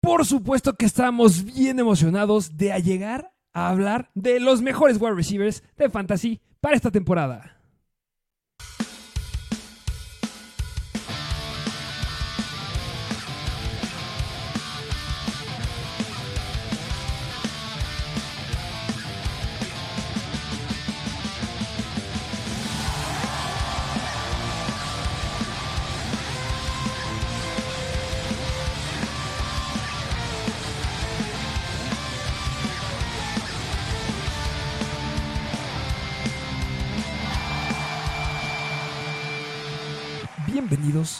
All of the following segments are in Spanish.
Por supuesto que estamos bien emocionados de llegar a hablar de los mejores wide receivers de fantasy para esta temporada.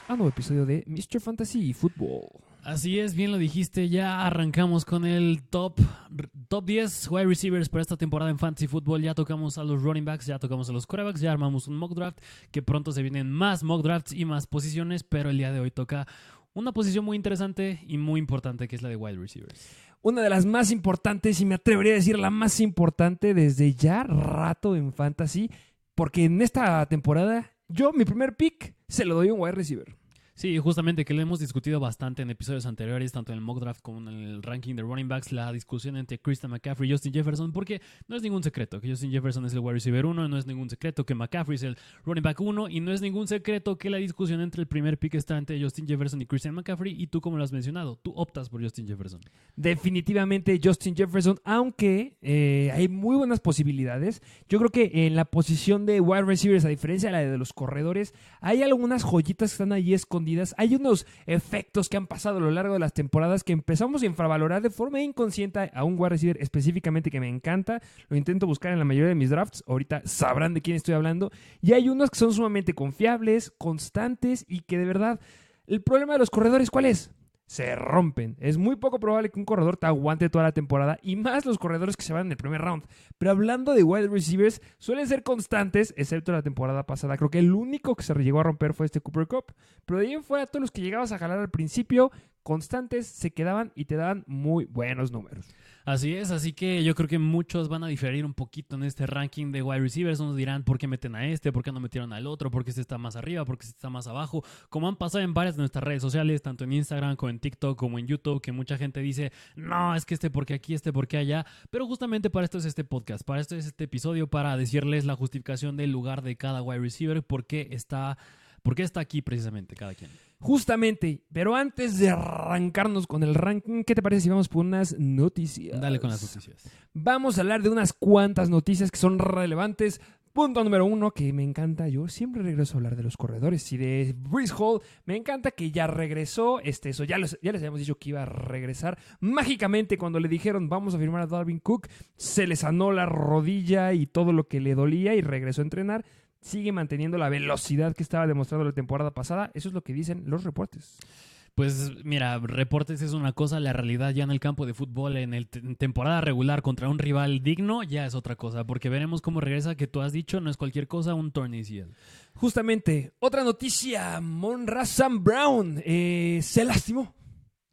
A nuevo episodio de Mr. Fantasy Football. Así es, bien lo dijiste, ya arrancamos con el top, top 10 wide receivers para esta temporada en Fantasy Football. Ya tocamos a los running backs, ya tocamos a los quarterbacks, ya armamos un mock draft, que pronto se vienen más mock drafts y más posiciones, pero el día de hoy toca una posición muy interesante y muy importante que es la de wide receivers. Una de las más importantes, y me atrevería a decir la más importante desde ya rato en Fantasy, porque en esta temporada yo mi primer pick se lo doy a un wide receiver. Sí, justamente que lo hemos discutido bastante en episodios anteriores, tanto en el mock draft como en el ranking de running backs, la discusión entre Christian McCaffrey y Justin Jefferson, porque no es ningún secreto que Justin Jefferson es el wide receiver 1, no es ningún secreto que McCaffrey es el running back 1, y no es ningún secreto que la discusión entre el primer pick está entre Justin Jefferson y Christian McCaffrey, y tú, como lo has mencionado, tú optas por Justin Jefferson. Definitivamente Justin Jefferson, aunque eh, hay muy buenas posibilidades. Yo creo que en la posición de wide receivers, a diferencia de la de los corredores, hay algunas joyitas que están ahí escondidas hay unos efectos que han pasado a lo largo de las temporadas que empezamos a infravalorar de forma inconsciente a un wide receiver específicamente que me encanta. Lo intento buscar en la mayoría de mis drafts. Ahorita sabrán de quién estoy hablando. Y hay unos que son sumamente confiables, constantes y que de verdad... El problema de los corredores, ¿cuál es? Se rompen. Es muy poco probable que un corredor te aguante toda la temporada y más los corredores que se van en el primer round. Pero hablando de wide receivers, suelen ser constantes, excepto la temporada pasada. Creo que el único que se llegó a romper fue este Cooper Cup. Pero de ahí en fuera, todos los que llegabas a jalar al principio, constantes, se quedaban y te daban muy buenos números. Así es, así que yo creo que muchos van a diferir un poquito en este ranking de wide receivers. Unos dirán, ¿por qué meten a este? ¿Por qué no metieron al otro? ¿Por qué este está más arriba? ¿Por qué este está más abajo? Como han pasado en varias de nuestras redes sociales, tanto en Instagram como en TikTok como en YouTube, que mucha gente dice, no, es que este porque aquí, este porque allá. Pero justamente para esto es este podcast, para esto es este episodio, para decirles la justificación del lugar de cada wide receiver, por qué está, por qué está aquí precisamente cada quien. Justamente, pero antes de arrancarnos con el ranking, ¿qué te parece si vamos por unas noticias? Dale con las noticias. Vamos a hablar de unas cuantas noticias que son relevantes. Punto número uno, que me encanta, yo siempre regreso a hablar de los corredores y de Breeze Hall. Me encanta que ya regresó, este, eso ya, ya les habíamos dicho que iba a regresar. Mágicamente, cuando le dijeron vamos a firmar a Darwin Cook, se le sanó la rodilla y todo lo que le dolía y regresó a entrenar sigue manteniendo la velocidad que estaba demostrando la temporada pasada. Eso es lo que dicen los reportes. Pues mira, reportes es una cosa, la realidad ya en el campo de fútbol, en, el temporada regular contra un rival digno, ya es otra cosa, porque veremos cómo regresa, que tú has dicho, no es cualquier cosa, un torneo Justamente, otra noticia, Monra Sam Brown eh, se lastimó.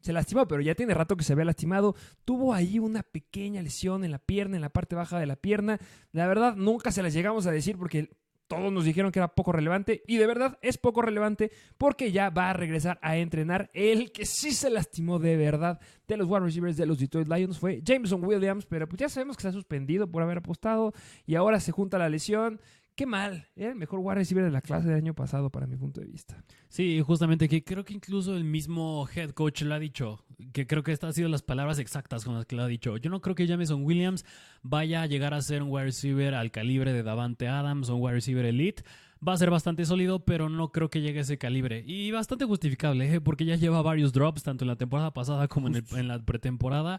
Se lastimó, pero ya tiene rato que se había lastimado. Tuvo ahí una pequeña lesión en la pierna, en la parte baja de la pierna. La verdad, nunca se las llegamos a decir porque todos nos dijeron que era poco relevante y de verdad es poco relevante porque ya va a regresar a entrenar. El que sí se lastimó de verdad de los wide receivers de los Detroit Lions fue Jameson Williams, pero pues ya sabemos que está suspendido por haber apostado y ahora se junta la lesión. Qué mal, era el mejor wide receiver de la clase del año pasado para mi punto de vista. Sí, justamente que creo que incluso el mismo head coach lo ha dicho, que creo que estas han sido las palabras exactas con las que lo ha dicho. Yo no creo que Jameson Williams vaya a llegar a ser un wide receiver al calibre de Davante Adams o un wide receiver elite. Va a ser bastante sólido, pero no creo que llegue a ese calibre. Y bastante justificable, ¿eh? porque ya lleva varios drops, tanto en la temporada pasada como en, en la pretemporada,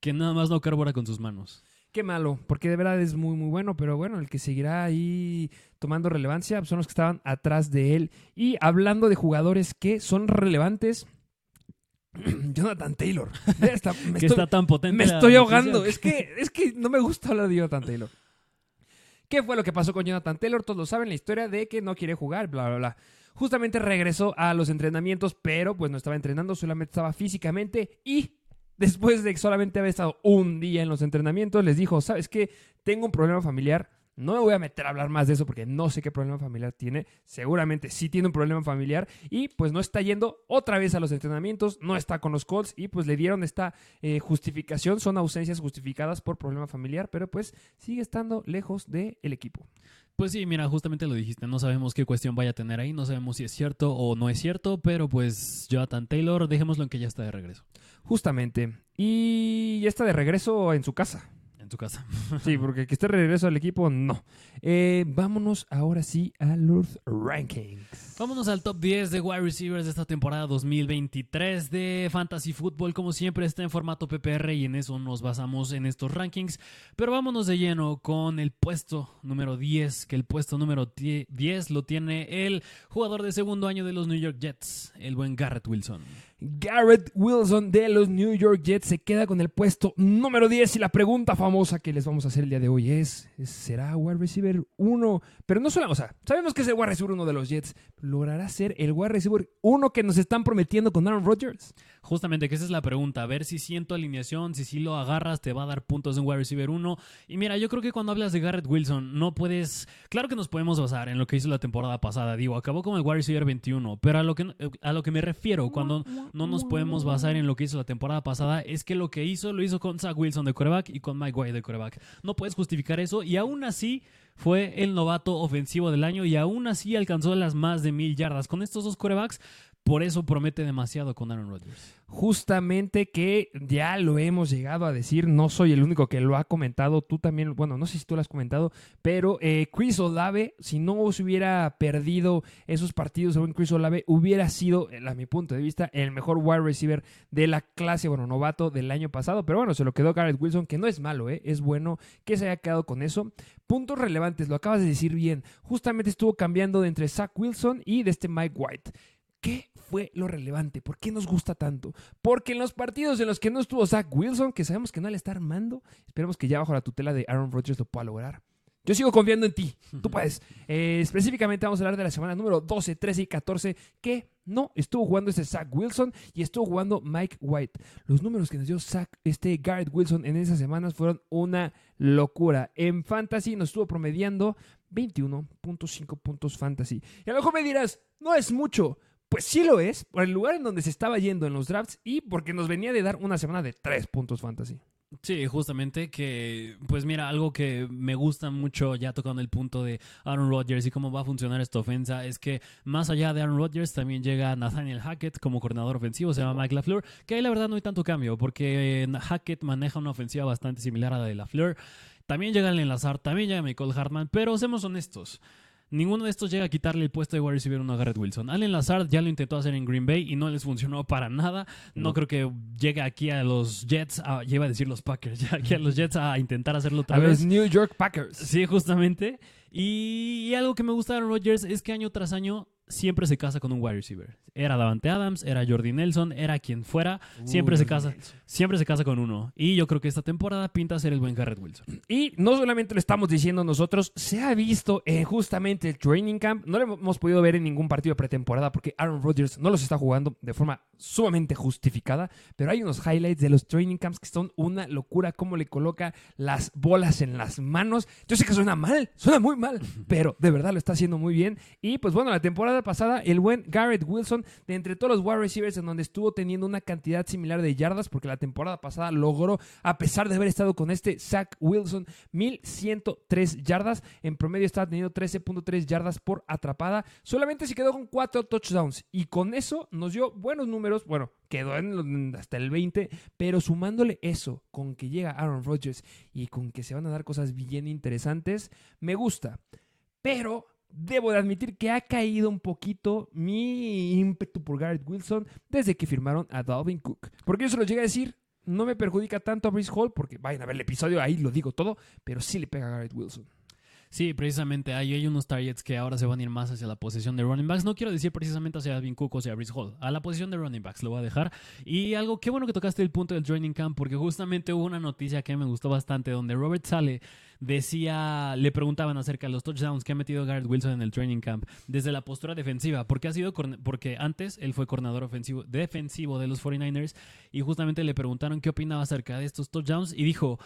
que nada más no carbura con sus manos. Qué malo, porque de verdad es muy, muy bueno, pero bueno, el que seguirá ahí tomando relevancia son los que estaban atrás de él. Y hablando de jugadores que son relevantes, Jonathan Taylor. que está tan potente. Me estoy ahogando. Es que, es que no me gusta hablar de Jonathan Taylor. ¿Qué fue lo que pasó con Jonathan Taylor? Todos saben la historia de que no quiere jugar, bla, bla, bla. Justamente regresó a los entrenamientos, pero pues no estaba entrenando, solamente estaba físicamente y después de que solamente había estado un día en los entrenamientos, les dijo, ¿sabes qué? Tengo un problema familiar, No me voy a meter a hablar más de eso porque no sé qué problema familiar tiene. Seguramente sí tiene un problema familiar y pues no está yendo otra vez a los entrenamientos, no está con los Colts y pues le dieron esta eh, justificación. Son ausencias justificadas por problema familiar, pero pues sigue estando lejos del equipo. Pues sí, mira, justamente lo dijiste, no sabemos qué cuestión vaya a tener ahí, no sabemos si es cierto o no es cierto, pero pues Jonathan Taylor, dejémoslo en que ya está de regreso. Justamente. Y ya está de regreso en su casa. En tu casa. Sí, porque que esté regreso al equipo, no. Eh, vámonos ahora sí a los rankings. Vámonos al top 10 de wide receivers de esta temporada 2023 de Fantasy Football. Como siempre está en formato PPR y en eso nos basamos en estos rankings. Pero vámonos de lleno con el puesto número 10, que el puesto número 10 lo tiene el jugador de segundo año de los New York Jets, el buen Garrett Wilson. Garrett Wilson de los New York Jets se queda con el puesto número 10 y la pregunta famosa que les vamos a hacer el día de hoy es, ¿será wide receiver 1? Pero no solo, o sea, sabemos que es el wide receiver 1 de los Jets, ¿logrará ser el wide receiver 1 que nos están prometiendo con Aaron Rodgers? Justamente que esa es la pregunta, a ver si siento alineación, si sí lo agarras, te va a dar puntos en wide receiver 1. Y mira, yo creo que cuando hablas de Garrett Wilson, no puedes, claro que nos podemos basar en lo que hizo la temporada pasada, digo, acabó como el wide receiver 21, pero a lo que, a lo que me refiero cuando no nos podemos basar en lo que hizo la temporada pasada es que lo que hizo lo hizo con Zach Wilson de coreback y con Mike White de coreback. No puedes justificar eso y aún así fue el novato ofensivo del año y aún así alcanzó las más de mil yardas. Con estos dos corebacks, por eso promete demasiado con Aaron Rodgers. Justamente que ya lo hemos llegado a decir, no soy el único que lo ha comentado, tú también, bueno, no sé si tú lo has comentado, pero eh, Chris Olave, si no se hubiera perdido esos partidos, según Chris Olave, hubiera sido, a mi punto de vista, el mejor wide receiver de la clase, bueno, novato del año pasado, pero bueno, se lo quedó Garrett Wilson, que no es malo, ¿eh? es bueno que se haya quedado con eso. Puntos relevantes, lo acabas de decir bien, justamente estuvo cambiando de entre Zach Wilson y de este Mike White. ¿Qué fue lo relevante? ¿Por qué nos gusta tanto? Porque en los partidos en los que no estuvo Zach Wilson, que sabemos que no le está armando, esperemos que ya bajo la tutela de Aaron Rodgers lo pueda lograr. Yo sigo confiando en ti. Tú puedes. Eh, específicamente vamos a hablar de la semana número 12, 13 y 14, que no estuvo jugando este Zach Wilson y estuvo jugando Mike White. Los números que nos dio Zach, este Garrett Wilson en esas semanas fueron una locura. En Fantasy nos estuvo promediando 21.5 puntos Fantasy. Y a lo mejor me dirás, no es mucho. Pues sí lo es, por el lugar en donde se estaba yendo en los drafts y porque nos venía de dar una semana de 3 puntos fantasy. Sí, justamente que, pues mira, algo que me gusta mucho ya tocando el punto de Aaron Rodgers y cómo va a funcionar esta ofensa es que más allá de Aaron Rodgers también llega Nathaniel Hackett como coordinador ofensivo, se llama Mike LaFleur, que ahí la verdad no hay tanto cambio porque Hackett maneja una ofensiva bastante similar a la de LaFleur. También llega el enlazar, también llega Michael Hartman, pero seamos honestos. Ninguno de estos llega a quitarle el puesto de wide receiver a Garrett Wilson. Allen Lazard ya lo intentó hacer en Green Bay y no les funcionó para nada. No, creo que llegue aquí a los Jets, a, lleva a decir los Packers, ya aquí a los Jets a intentar hacerlo otra a vez. Los New York Packers. Sí, justamente. Y, algo que me gusta de Rodgers es que año tras año siempre se casa con un wide receiver. Era Davante Adams, era Jordi Nelson, era quien fuera, siempre se casa, siempre se casa con uno. Y yo creo que esta temporada pinta ser el buen Garrett Wilson. Y no solamente lo estamos diciendo nosotros, se ha visto en justamente el training camp. No lo hemos podido ver en ningún partido de pretemporada porque Aaron Rodgers no los está jugando de forma sumamente justificada, pero hay unos highlights de los training camps que son una locura cómo le coloca las bolas en las manos. Yo sé que suena mal, suena muy mal, pero de verdad lo está haciendo muy bien. Y pues bueno, la temporada pasada, el buen Garrett Wilson, de entre todos los wide receivers en donde estuvo teniendo una cantidad similar de yardas, porque la temporada pasada logró, a pesar de haber estado con este Zach Wilson, 1103 yardas. En promedio estaba teniendo 13.3 yardas por atrapada. Solamente se quedó con 4 touchdowns. Y con eso nos dio buenos números. Bueno, quedó en, hasta el 20, pero sumándole eso con que llega Aaron Rodgers y con que se van a dar cosas bien interesantes, me gusta. Pero debo de admitir que ha caído un poquito mi ímpetu por Garrett Wilson desde que firmaron a Dalvin Cook. Porque yo se lo llegué a decir, no me perjudica tanto a Brice Hall, porque vayan a ver el episodio, ahí lo digo todo, pero sí le pega a Garrett Wilson. Sí, precisamente hay, hay unos targets que ahora se van a ir más hacia la posición de running backs. No quiero decir precisamente hacia Alvin Cook o hacia Brice Hall. A la posición de running backs lo voy a dejar. Y algo, qué bueno que tocaste el punto del training camp porque justamente hubo una noticia que me gustó bastante donde Robert Sale decía, le preguntaban acerca de los touchdowns que ha metido Garrett Wilson en el training camp desde la postura defensiva, porque ha sido porque antes él fue coordinador ofensivo defensivo de los 49ers y justamente le preguntaron qué opinaba acerca de estos touchdowns y dijo,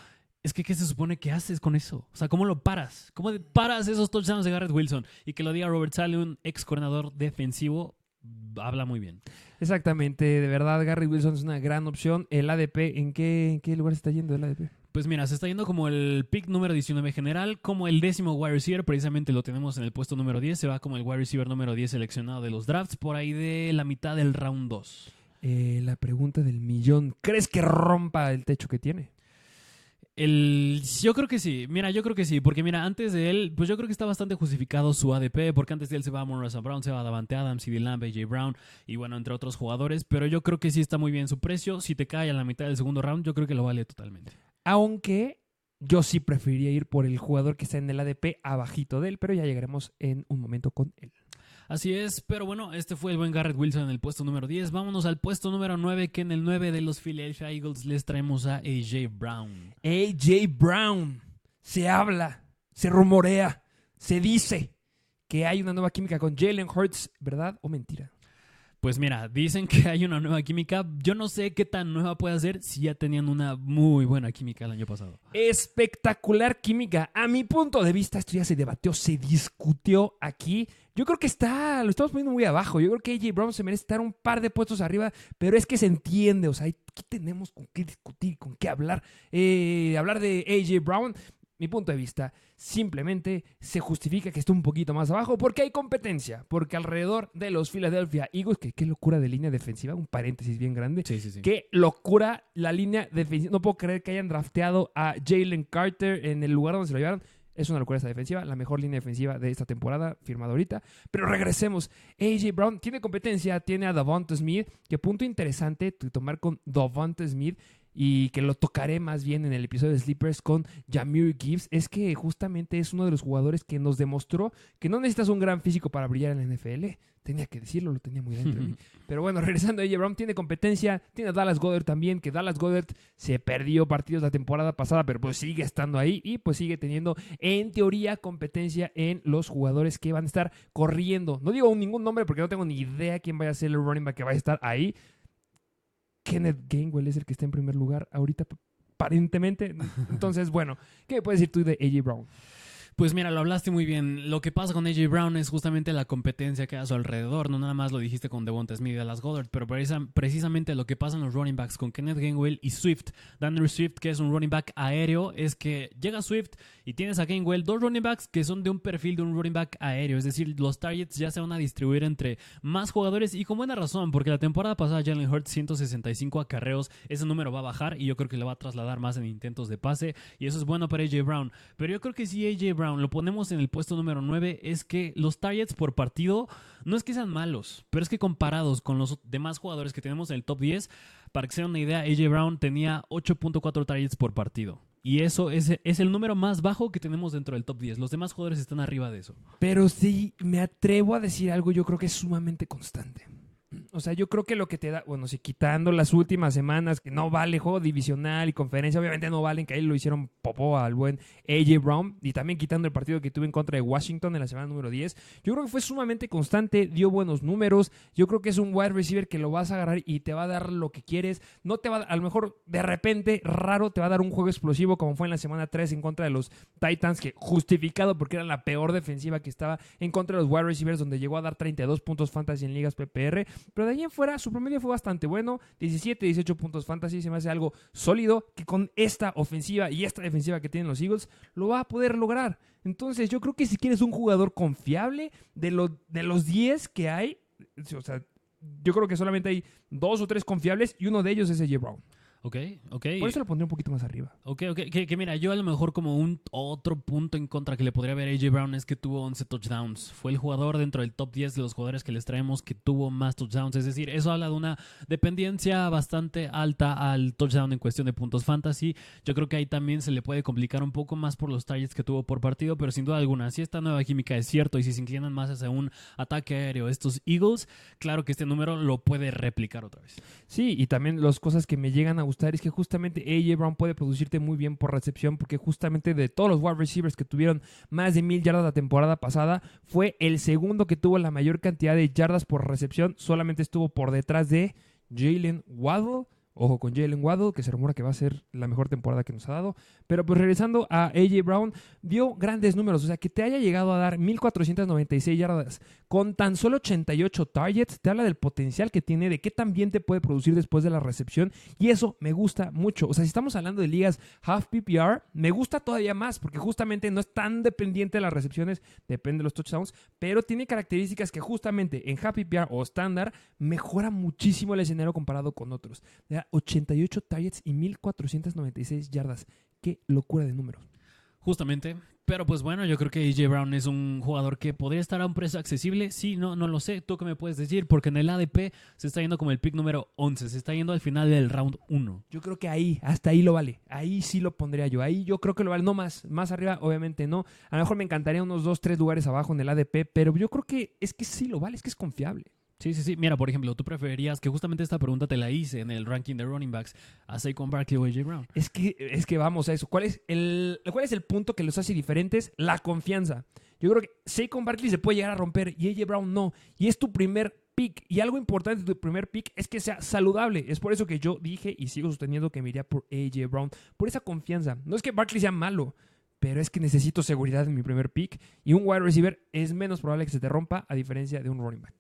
es que ¿qué se supone que haces con eso? O sea, ¿cómo lo paras? ¿Cómo paras esos touchdowns de Garrett Wilson? Y que lo diga Robert Sale, un ex coordinador defensivo, habla muy bien. Exactamente, de verdad, Garrett Wilson es una gran opción. El ADP, ¿en qué, en qué lugar se está yendo el ADP? Pues mira, se está yendo como el pick número 19 general, como el décimo wide receiver, precisamente lo tenemos en el puesto número 10, se va como el wide receiver número 10 seleccionado de los drafts, por ahí de la mitad del round 2. Eh, la pregunta del millón, ¿crees que rompa el techo que tiene? El, yo creo que sí, mira, yo creo que sí, porque mira, antes de él, pues yo creo que está bastante justificado su ADP, porque antes de él se va a Monroe Brown, se va a Davante Adams, CD Lamb, AJ Brown, y bueno, entre otros jugadores, pero yo creo que sí está muy bien su precio, si te cae a la mitad del segundo round, yo creo que lo vale totalmente. Aunque yo sí preferiría ir por el jugador que está en el ADP abajito de él, pero ya llegaremos en un momento con él. Así es, pero bueno, este fue el buen Garrett Wilson en el puesto número 10. Vámonos al puesto número 9, que en el 9 de los Philadelphia Eagles les traemos a AJ Brown. AJ Brown. Se habla, se rumorea, se dice que hay una nueva química con Jalen Hurts, ¿verdad o mentira? Pues mira, dicen que hay una nueva química. Yo no sé qué tan nueva puede ser si ya tenían una muy buena química el año pasado. Espectacular química. A mi punto de vista, esto ya se debatió, se discutió aquí. Yo creo que está, lo estamos poniendo muy abajo. Yo creo que AJ Brown se merece estar un par de puestos arriba, pero es que se entiende. O sea, aquí tenemos con qué discutir, con qué hablar. Eh, hablar de AJ Brown mi punto de vista, simplemente se justifica que esté un poquito más abajo porque hay competencia, porque alrededor de los Philadelphia Eagles, que qué locura de línea defensiva, un paréntesis bien grande, sí, sí, sí. qué locura la línea defensiva, no puedo creer que hayan drafteado a Jalen Carter en el lugar donde se lo llevaron. Es una locura esta defensiva, la mejor línea defensiva de esta temporada, firmada ahorita. Pero regresemos. AJ Brown tiene competencia, tiene a Davante Smith, que punto interesante tomar con Davante Smith y que lo tocaré más bien en el episodio de Sleepers con Jamir Gibbs, es que justamente es uno de los jugadores que nos demostró que no necesitas un gran físico para brillar en la NFL. Tenía que decirlo, lo tenía muy dentro de mí. Pero bueno, regresando a AJ Brown, tiene competencia, tiene a Dallas Goddard también, que Dallas Goddard se perdió partidos la temporada pasada, pero pues sigue estando ahí y pues sigue teniendo en teoría competencia en los jugadores que van a estar corriendo. No digo ningún nombre porque no tengo ni idea quién vaya a ser el running back que va a estar ahí, Kenneth Gainwell es el que está en primer lugar ahorita, aparentemente. Entonces, bueno, ¿qué puedes decir tú de AJ Brown? Pues mira, lo hablaste muy bien. Lo que pasa con AJ Brown es justamente la competencia que hay a su alrededor. No nada más lo dijiste con Devonta Smith y Dallas Goddard, pero precisamente lo que pasa en los running backs con Kenneth Gainwell y Swift. Daniel Swift, que es un running back aéreo, es que llega Swift y tienes a Gainwell, dos running backs que son de un perfil de un running back aéreo. Es decir, los targets ya se van a distribuir entre más jugadores y con buena razón, porque la temporada pasada Jalen Hurts 165 acarreos, ese número va a bajar y yo creo que le va a trasladar más en intentos de pase y eso es bueno para AJ Brown. Pero yo creo que si AJ Brown lo ponemos en el puesto número 9, es que los targets por partido no es que sean malos, pero es que comparados con los demás jugadores que tenemos en el top 10, para que se den una idea, AJ Brown tenía 8.4 targets por partido. Y eso es, es, el número más bajo que tenemos dentro del top 10. Los demás jugadores están arriba de eso. Pero sí, me atrevo a decir algo, yo creo que es sumamente constante. O sea, yo creo que lo que te da, bueno, si quitando las últimas semanas que no vale juego divisional y conferencia, obviamente no valen, que ahí lo hicieron popó al buen AJ Brown, y también quitando el partido que tuve en contra de Washington en la semana número 10, yo creo que fue sumamente constante, dio buenos números, yo creo que es un wide receiver que lo vas a agarrar y te va a dar lo que quieres, no te va a, a lo mejor de repente, raro, te va a dar un juego explosivo como fue en la semana 3 en contra de los Titans, que justificado porque era la peor defensiva que estaba en contra de los wide receivers, donde llegó a dar 32 puntos fantasy en ligas PPR, pero de ahí en fuera, su promedio fue bastante bueno. 17, 18 puntos fantasy. Se me hace algo sólido que con esta ofensiva y esta defensiva que tienen los Eagles lo va a poder lograr. Entonces, yo creo que si quieres un jugador confiable de, de los 10 que hay, o sea, yo creo que solamente hay dos o tres confiables y uno de ellos es AJ Brown. Ok, ok. Por eso lo pondría un poquito más arriba. Ok, ok. Que, mira, yo a lo mejor como un otro punto en contra que le podría ver a AJ Brown es que tuvo 11 touchdowns. Fue el jugador dentro del top 10 de los jugadores que les traemos que tuvo más touchdowns. Es decir, eso habla de una dependencia bastante alta al touchdown en cuestión de puntos fantasy. Yo creo que ahí también se le puede complicar un poco más por los targets que tuvo por partido, pero sin duda alguna, si esta nueva química es cierto y si se inclinan más hacia un ataque aéreo estos Eagles, claro que este número lo puede replicar otra vez. Sí, y también las cosas que me llegan a gustar es que justamente AJ Brown puede producirte muy bien por recepción, porque justamente de todos los wide receivers que tuvieron más de mil yardas la temporada pasada, fue el segundo que tuvo la mayor cantidad de yardas por recepción, solamente estuvo por detrás de Jalen Waddle Ojo con Jalen Waddle, que se rumora que va a ser la mejor temporada que nos ha dado. Pero pues regresando a AJ Brown, dio grandes números. O sea, que te haya llegado a dar 1496 yardas con tan solo 88 targets, te habla del potencial que tiene, de qué tan bien te puede producir después de la recepción. Y eso me gusta mucho. O sea, si estamos hablando de ligas half PPR, me gusta todavía más, porque justamente no es tan dependiente de las recepciones, depende de los touchdowns, pero tiene características que justamente en half PPR o estándar mejora muchísimo el escenario comparado con otros. 88 targets y 1496 yardas. Qué locura de números. Justamente. Pero pues bueno, yo creo que AJ Brown es un jugador que podría estar a un precio accesible. Sí, no, no lo sé. ¿Tú qué me puedes decir? Porque en el ADP se está yendo como el pick número 11. Se está yendo al final del round 1. Yo creo que ahí, hasta ahí lo vale. Ahí sí lo pondría yo. Ahí yo creo que lo vale. No más. Más arriba, obviamente no. A lo mejor me encantaría unos 2, 3 lugares abajo en el ADP. Pero yo creo que es que sí lo vale. Es que es confiable. Sí, sí, sí. Mira, por ejemplo, tú preferirías que justamente esta pregunta te la hice en el ranking de running backs a Saquon Barkley o AJ Brown. Es que, es que vamos a eso. ¿Cuál es, el, ¿Cuál es el punto que los hace diferentes? La confianza. Yo creo que Saquon Barkley se puede llegar a romper y AJ Brown no. Y es tu primer pick. Y algo importante de tu primer pick es que sea saludable. Es por eso que yo dije y sigo sosteniendo que me iría por AJ Brown. Por esa confianza. No es que Barkley sea malo pero es que necesito seguridad en mi primer pick y un wide receiver es menos probable que se te rompa a diferencia de un running back.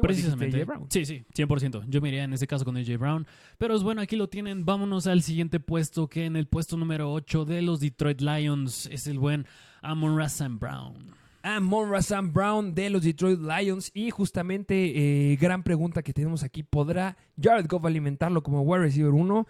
Precisamente. Sí, sí, 100%. Yo me iría en ese caso con AJ Brown. Pero es bueno, aquí lo tienen. Vámonos al siguiente puesto, que en el puesto número 8 de los Detroit Lions es el buen Amon Rassan Brown. Amon Rassan Brown de los Detroit Lions. Y justamente, eh, gran pregunta que tenemos aquí: ¿podrá Jared Goff alimentarlo como wide receiver 1?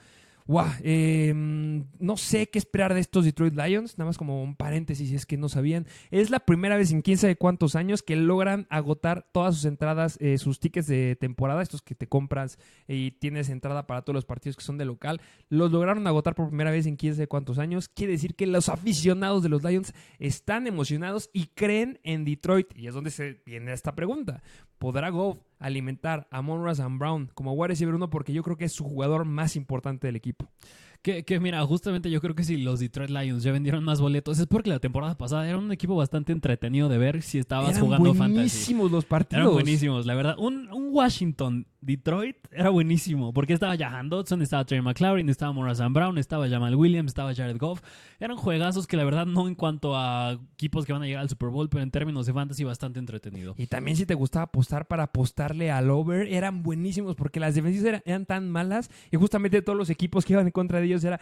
Wow, em, no sé qué esperar de estos Detroit Lions, nada más como un paréntesis, si es que no sabían. Es la primera vez en quién sabe cuántos años que logran agotar todas sus entradas, eh, sus tickets de temporada, estos que te compras y tienes entrada para todos los partidos que son de local. Los lograron agotar por primera vez en quién sabe cuántos años. Quiere decir que los aficionados de los Lions están emocionados y creen en Detroit. Y es donde se viene esta pregunta. ¿Podrá Goff alimentar a Monroe and Brown como wide receiver uno? Porque yo creo que es su jugador más importante del equipo. Que, que, mira, justamente yo creo que si los Detroit Lions ya vendieron más boletos es porque la temporada pasada era un equipo bastante entretenido de ver si estabas jugando fantasy. buenísimos los partidos. Eran buenísimos, la verdad. Un, un Washington Detroit era buenísimo porque estaba Jahan Dodson, estaba Trey McLaurin, estaba Morrison Brown, estaba Jamal Williams, estaba Jared Goff. Eran juegazos que la verdad no en cuanto a equipos que van a llegar al Super Bowl, pero en términos de fantasy bastante entretenido. Y también si te gustaba apostar para apostarle al over, eran buenísimos porque las defensivas eran, eran tan malas y justamente todos los equipos que iban en contra de ellos era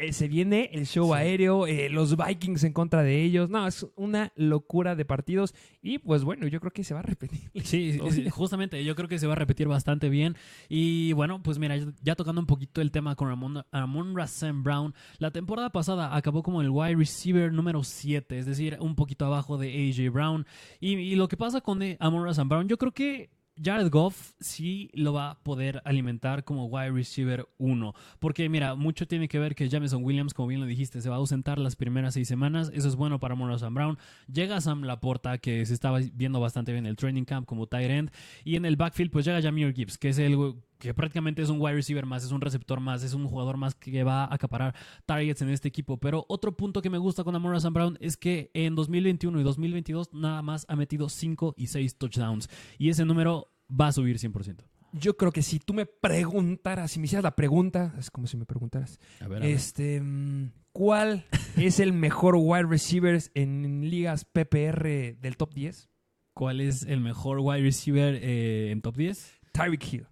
eh, se viene el show aéreo, eh, los Vikings en contra de ellos. No, es una locura de partidos. Y pues bueno, yo creo que se va a repetir. Sí, justamente, yo creo que se va a repetir bastante bien. Y bueno, pues mira, ya tocando un poquito el tema con Ramon, Ramon Brown, la temporada pasada acabó como el wide receiver número 7, es decir, un poquito abajo de AJ Brown. Y, lo que pasa con eh, Amon Russell Brown, yo creo que Jared Goff sí lo va a poder alimentar como wide receiver 1. Porque mira, mucho tiene que ver que Jameson Williams, como bien lo dijiste, se va a ausentar las primeras seis semanas. Eso es bueno para Morrison Brown. Llega Sam Laporta, que se estaba viendo bastante bien en el training camp como tight end. Y en el backfield, pues llega Jameer Gibbs, que es el que prácticamente es un wide receiver más, es un receptor más, es un jugador más que va a acaparar targets en este equipo. Pero otro punto que me gusta con Amora Sam Brown es que en 2021 y 2022 nada más ha metido 5 y 6 touchdowns. Y ese número va a subir 100%. Yo creo que si tú me preguntaras, si me hicieras la pregunta, es como si me preguntaras, este, mm, ¿cuál es el mejor wide receiver en ligas PPR del top 10? ¿Cuál es el mejor wide receiver eh, en top 10? Tyreek Hill.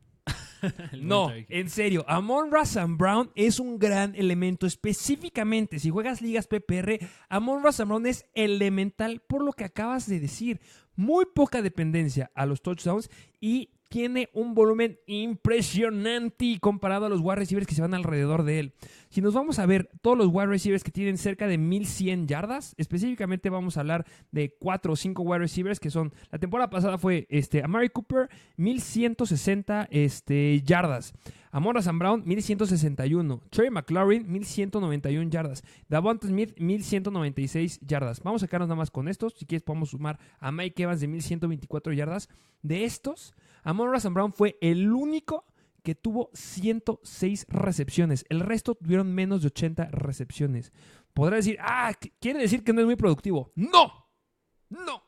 no, en serio, Amon Russell Brown es un gran elemento. Específicamente, si juegas ligas PPR, Amon Russell Brown es elemental por lo que acabas de decir muy poca dependencia a los touchdowns y tiene un volumen impresionante comparado a los wide receivers que se van alrededor de él. Si nos vamos a ver todos los wide receivers que tienen cerca de 1100 yardas, específicamente vamos a hablar de 4 o 5 wide receivers que son, la temporada pasada fue este, Amari Cooper, 1160 este, yardas. Amora Sam Brown, 1161. Trey McLaurin, 1191 yardas. Davante Smith, 1196 yardas. Vamos a sacarnos nada más con estos. Si quieres, podemos sumar a Mike Evans de 1124 yardas. De estos, Amon Sam Brown fue el único que tuvo 106 recepciones. El resto tuvieron menos de 80 recepciones. Podrá decir, ah, quiere decir que no es muy productivo. No, no.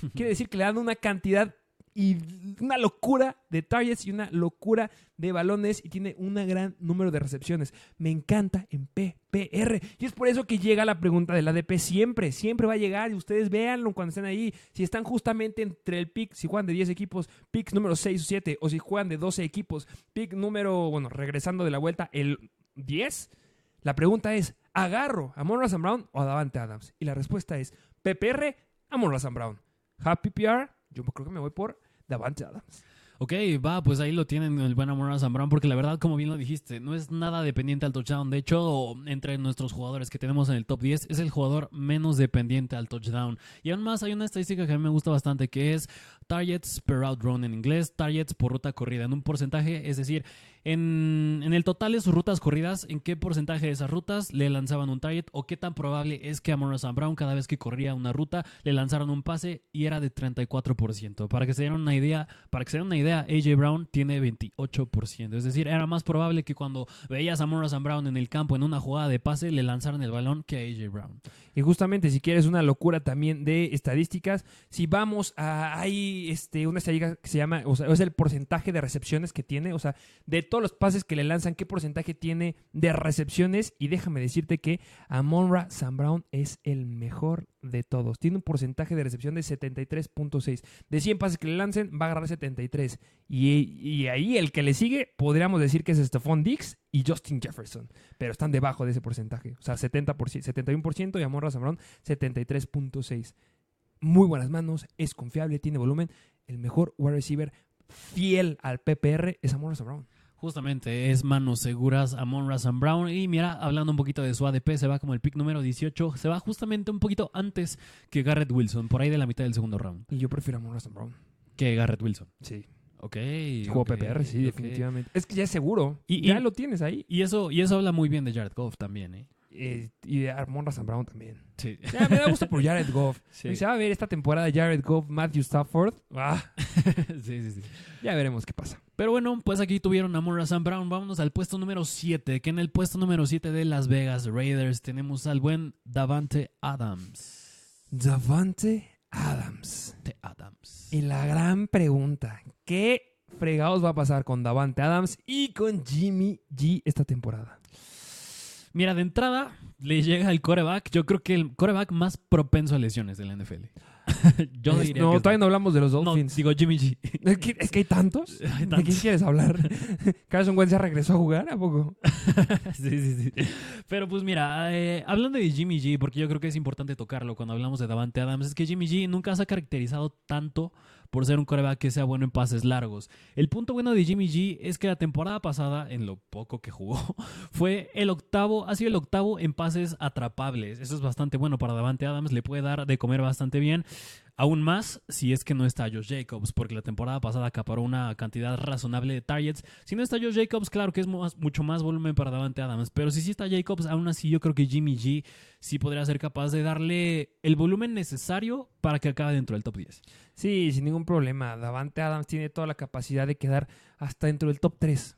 Quiere decir que le dan una cantidad y una locura de targets y una locura de balones y tiene un gran número de recepciones. Me encanta en PPR. Y es por eso que llega la pregunta del ADP siempre, siempre va a llegar y ustedes véanlo cuando estén ahí. Si están justamente entre el pick, si juegan de 10 equipos, pick número 6 o 7, o si juegan de 12 equipos, pick número, bueno, regresando de la vuelta, el 10. La pregunta es, ¿agarro a Monroe Brown o a Davante Adams? Y la respuesta es, PPR, a Monroe Brown. Happy PR, yo creo que me voy por Davante Adams. Ok, va, pues ahí lo tienen el buen Amor San Brown, porque la verdad, como bien lo dijiste, no es nada dependiente al touchdown. De hecho, entre nuestros jugadores que tenemos en el top 10, es el jugador menos dependiente al touchdown. Y aún más, hay una estadística que a mí me gusta bastante, que es targets per route run en inglés, targets por ruta corrida, en un porcentaje, es decir, en, el total de sus rutas corridas, ¿en qué porcentaje de esas rutas le lanzaban un target o qué tan probable es que a Morrison Brown cada vez que corría una ruta le lanzaran un pase y era de 34%? Para que se dieran una idea, para que se den una idea, AJ Brown tiene 28%, es decir, era más probable que cuando veías a Morrison Brown en el campo en una jugada de pase le lanzaran el balón que a AJ Brown. Y justamente si quieres una locura también de estadísticas, si vamos a hay este una estadística que se llama, o sea, es el porcentaje de recepciones que tiene, o sea, de todo los pases que le lanzan, qué porcentaje tiene de recepciones. Y déjame decirte que Amonra Sam Brown es el mejor de todos. Tiene un porcentaje de recepción de 73.6. De 100 pases que le lancen, va a agarrar 73. Y, ahí el que le sigue, podríamos decir que es Stephon Dix y Justin Jefferson. Pero están debajo de ese porcentaje. O sea, 70%, 71% y Amonra Sam Brown 73.6. Muy buenas manos, es confiable, tiene volumen. El mejor wide receiver fiel al PPR es Sam Brown. Justamente es manos seguras a Monra Brown. Y mira, hablando un poquito de su ADP, se va como el pick número 18. Se va justamente un poquito antes que Garrett Wilson, por ahí de la mitad del segundo round. Y yo prefiero a Monra Brown. Que Garrett Wilson. Sí. Ok. Juego PPR, sí, definitivamente. Es que ya es seguro. Y, ya lo tienes ahí. Y eso, y eso habla muy bien de Jared Goff también, ¿eh? Eh, y de Armon Brown también. Sí. me da gusto por Jared Goff. Sí. Se va a ver esta temporada Jared Goff, Matthew Stafford. Ah. sí, sí, sí. Ya veremos qué pasa. Pero bueno, pues aquí tuvieron a Monra Brown. Vámonos al puesto número 7. Que en el puesto número 7 de Las Vegas Raiders tenemos al buen Davante Adams. Davante Adams. De Adams. Y la gran pregunta: ¿qué fregados va a pasar con Davante Adams y con Jimmy G esta temporada? Mira, de entrada le llega el coreback. Yo creo que el coreback más propenso a lesiones de la NFL. Yo diría no, todavía no hablamos de los Dolphins. No, digo Jimmy G. Es que, hay tantos. ¿De quién quieres hablar? Carson Wentz ya regresó a jugar, ¿a poco? sí, sí, sí. Pero pues mira, eh, hablando de Jimmy G, porque yo creo que es importante tocarlo cuando hablamos de Davante Adams, es que Jimmy G nunca se ha caracterizado tanto por ser un coreback que sea bueno en pases largos. El punto bueno de Jimmy G es que la temporada pasada, en lo poco que jugó, fue el octavo, ha sido el octavo en pases atrapables. Eso es bastante bueno para Davante Adams, le puede dar de comer bastante bien. Aún más si es que no está Josh Jacobs, porque la temporada pasada acaparó una cantidad razonable de targets. Si no está Josh Jacobs, claro que es mucho más volumen para Davante Adams. Pero si sí está Jacobs, aún así yo creo que Jimmy G sí podría ser capaz de darle el volumen necesario para que acabe dentro del top 10. Sí, sin ningún problema. Davante Adams tiene toda la capacidad de quedar hasta dentro del top 3.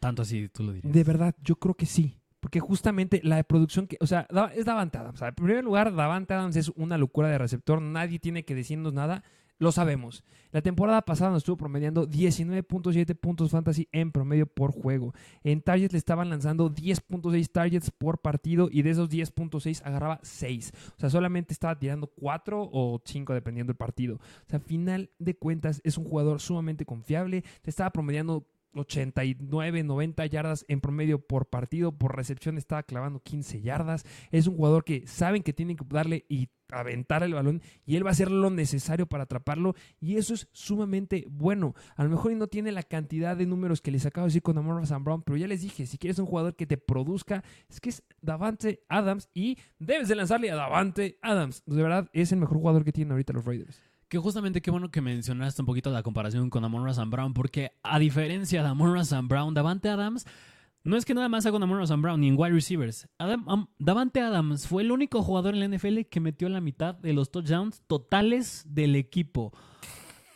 Tanto así, tú lo dirías. De verdad, yo creo que sí. Porque justamente la producción que, o sea, es Davante Adams. en primer lugar, Davante Adams es una locura de receptor. Nadie tiene que decirnos nada. Lo sabemos. La temporada pasada nos estuvo promediando 19.7 puntos fantasy en promedio por juego. En targets le estaban lanzando 10.6 targets por partido y de esos 10.6 agarraba 6. O sea, solamente estaba tirando 4 o 5 dependiendo del partido. O sea, final de cuentas es un jugador sumamente confiable. Te estaba promediando 89, 90 yardas en promedio por partido, por recepción estaba clavando 15 yardas. Es un jugador que saben que tienen que darle y aventar el balón y él va a hacer lo necesario para atraparlo y eso es sumamente bueno. A lo mejor no tiene la cantidad de números que les acabo de decir con Amor Sam Brown, pero ya les dije, si quieres un jugador que te produzca, es que es Davante Adams y debes de lanzarle a Davante Adams. De verdad, es el mejor jugador que tienen ahorita los Raiders. Que justamente qué bueno que mencionaste un poquito la comparación con Amon Ross Brown, porque a diferencia de Amon Ross Brown, Davante Adams no es que nada más haga con Amon Ross Brown ni en wide receivers. Davante Adams fue el único jugador en la NFL que metió la mitad de los touchdowns totales del equipo.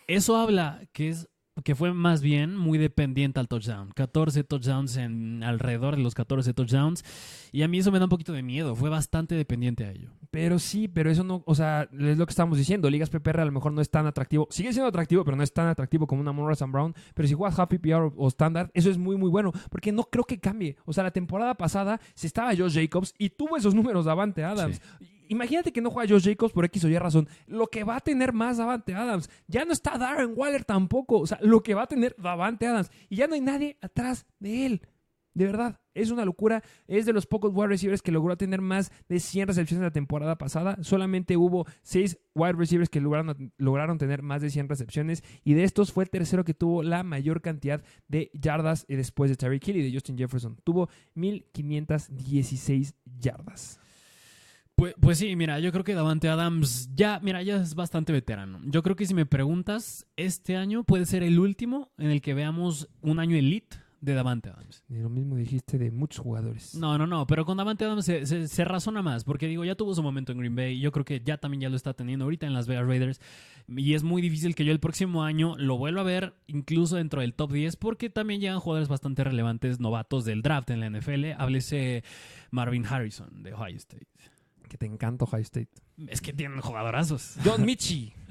Eso habla que es que fue más bien muy dependiente al touchdown. 14 touchdowns en alrededor de los 14 touchdowns. Y a mí eso me da un poquito de miedo. Fue bastante dependiente a ello. Pero sí, pero eso no, o sea, es lo que estamos diciendo. Ligas PPR a lo mejor no es tan atractivo. Sigue siendo atractivo, pero no es tan atractivo como una Monroe Sam Brown. Pero si juegas Happy PR o Standard, eso es muy, muy bueno. Porque no creo que cambie. O sea, la temporada pasada se estaba Josh Jacobs y tuvo esos números de Avante Adams. Imagínate que no juega Josh Jacobs por X o Y razón. Lo que va a tener más Davante Adams. Ya no está Darren Waller tampoco. O sea, lo que va a tener Davante Adams. Y ya no hay nadie atrás de él. De verdad, es una locura. Es de los pocos wide receivers que logró tener más de 100 recepciones la temporada pasada. Solamente hubo 6 wide receivers que lograron, lograron, tener más de 100 recepciones. Y de estos fue el tercero que tuvo la mayor cantidad de yardas después de Terry Kill y de Justin Jefferson. Tuvo 1516 yardas. Pues, pues, sí, mira, yo creo que Davante Adams ya, mira, ya es bastante veterano. Yo creo que si me preguntas, este año puede ser el último en el que veamos un año elite de Davante Adams. Y lo mismo dijiste de muchos jugadores. No, no, no, pero con Davante Adams se, razona más, porque digo, ya tuvo su momento en Green Bay, yo creo que ya también ya lo está teniendo ahorita en Las Vegas Raiders, y es muy difícil que yo el próximo año lo vuelva a ver incluso dentro del top 10, porque también llegan jugadores bastante relevantes, novatos del draft en la NFL, háblese Marvin Harrison de Ohio State que te encanta Ohio State. Es que tienen jugadorazos. John Michi.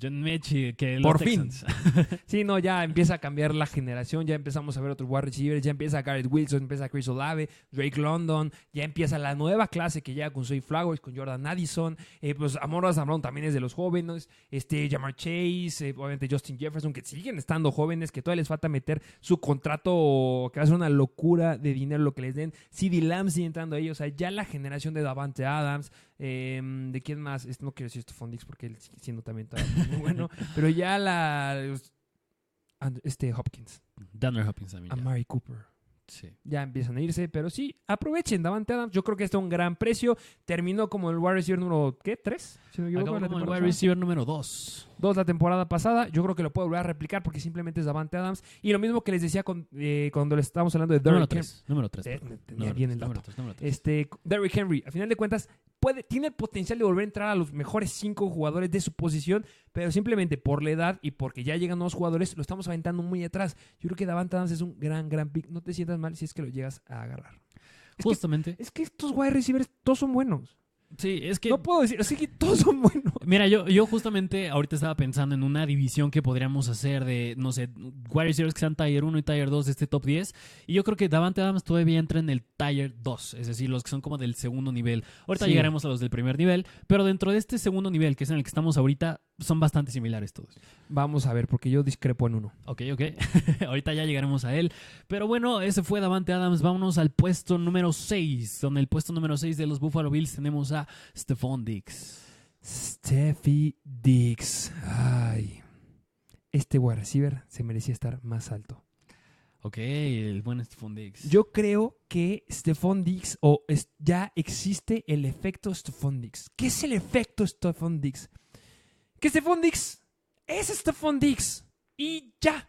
John Michi, que Por fin. sí, no, ya empieza a cambiar la generación, ya empezamos a ver otros wide receivers, ya empieza Garrett Wilson, empieza Chris Olave, Drake London, ya empieza la nueva clase que llega con Soy Flowers, con Jordan Addison, eh, pues Amor Zambrón también es de los jóvenes, este Jamar Chase, eh, obviamente Justin Jefferson, que siguen estando jóvenes, que todavía les falta meter su contrato, que va a ser una locura de dinero lo que les den. CD Lamb sigue entrando a ellos, o sea, ya la generación de Davante Adams, Em, ¿De quién más? no quiero decir Stephon Dix porque él sigue siendo también muy bueno. pero ya la. Este Hopkins. Danner Hopkins también. A Mary Cooper. Ya empiezan a irse, pero sí, aprovechen Davante Adams. Yo creo que está a un gran precio. Terminó como el wide receiver número, ¿qué? ¿Tres? Si no como el wide receiver número dos. Dos la temporada pasada. Yo creo que lo puedo volver a replicar porque simplemente es Davante Adams. Y lo mismo que les decía eh, cuando les estábamos hablando de Derrick Henry. Número tres. Tenía bien el dato. Este, Derrick Henry, a final de cuentas, puede, tiene el potencial de volver a entrar a los mejores cinco jugadores de su posición, pero simplemente por la edad y porque ya llegan nuevos jugadores, lo estamos aventando muy atrás. Yo creo que Davante Adams es un gran, gran pick. No te sientas mal si es que lo llegas a agarrar. Justamente. es que estos wide receivers todos son buenos. Sí, es que. No puedo decir, así que todos son buenos. Mira, yo, yo justamente ahorita estaba pensando en una división que podríamos hacer de, no sé, wide receivers que sean Tier 1 y Tier 2 de este top 10. Y yo creo que Davante Adams todavía entra en el Tier 2, es decir, los que son como del segundo nivel. Ahorita llegaremos a los del primer nivel, pero dentro de este segundo nivel, que es en el que estamos ahorita, son bastante similares todos. Vamos a ver, porque yo discrepo en uno. Ok, ok. ahorita ya llegaremos a él. Pero bueno, ese fue Davante Adams. Vámonos al puesto número 6, donde el puesto número 6 de los Buffalo Bills tenemos a Stephon Diggs. Steffi Diggs. Ay. Este wide receiver se merecía estar más alto. Ok, el buen Stephon Diggs. Yo creo que Stephon Diggs, o ya existe el efecto Stephon Diggs. ¿Qué es el efecto Stephon Diggs? Que Stephon Diggs es Stephon Diggs. Y ya.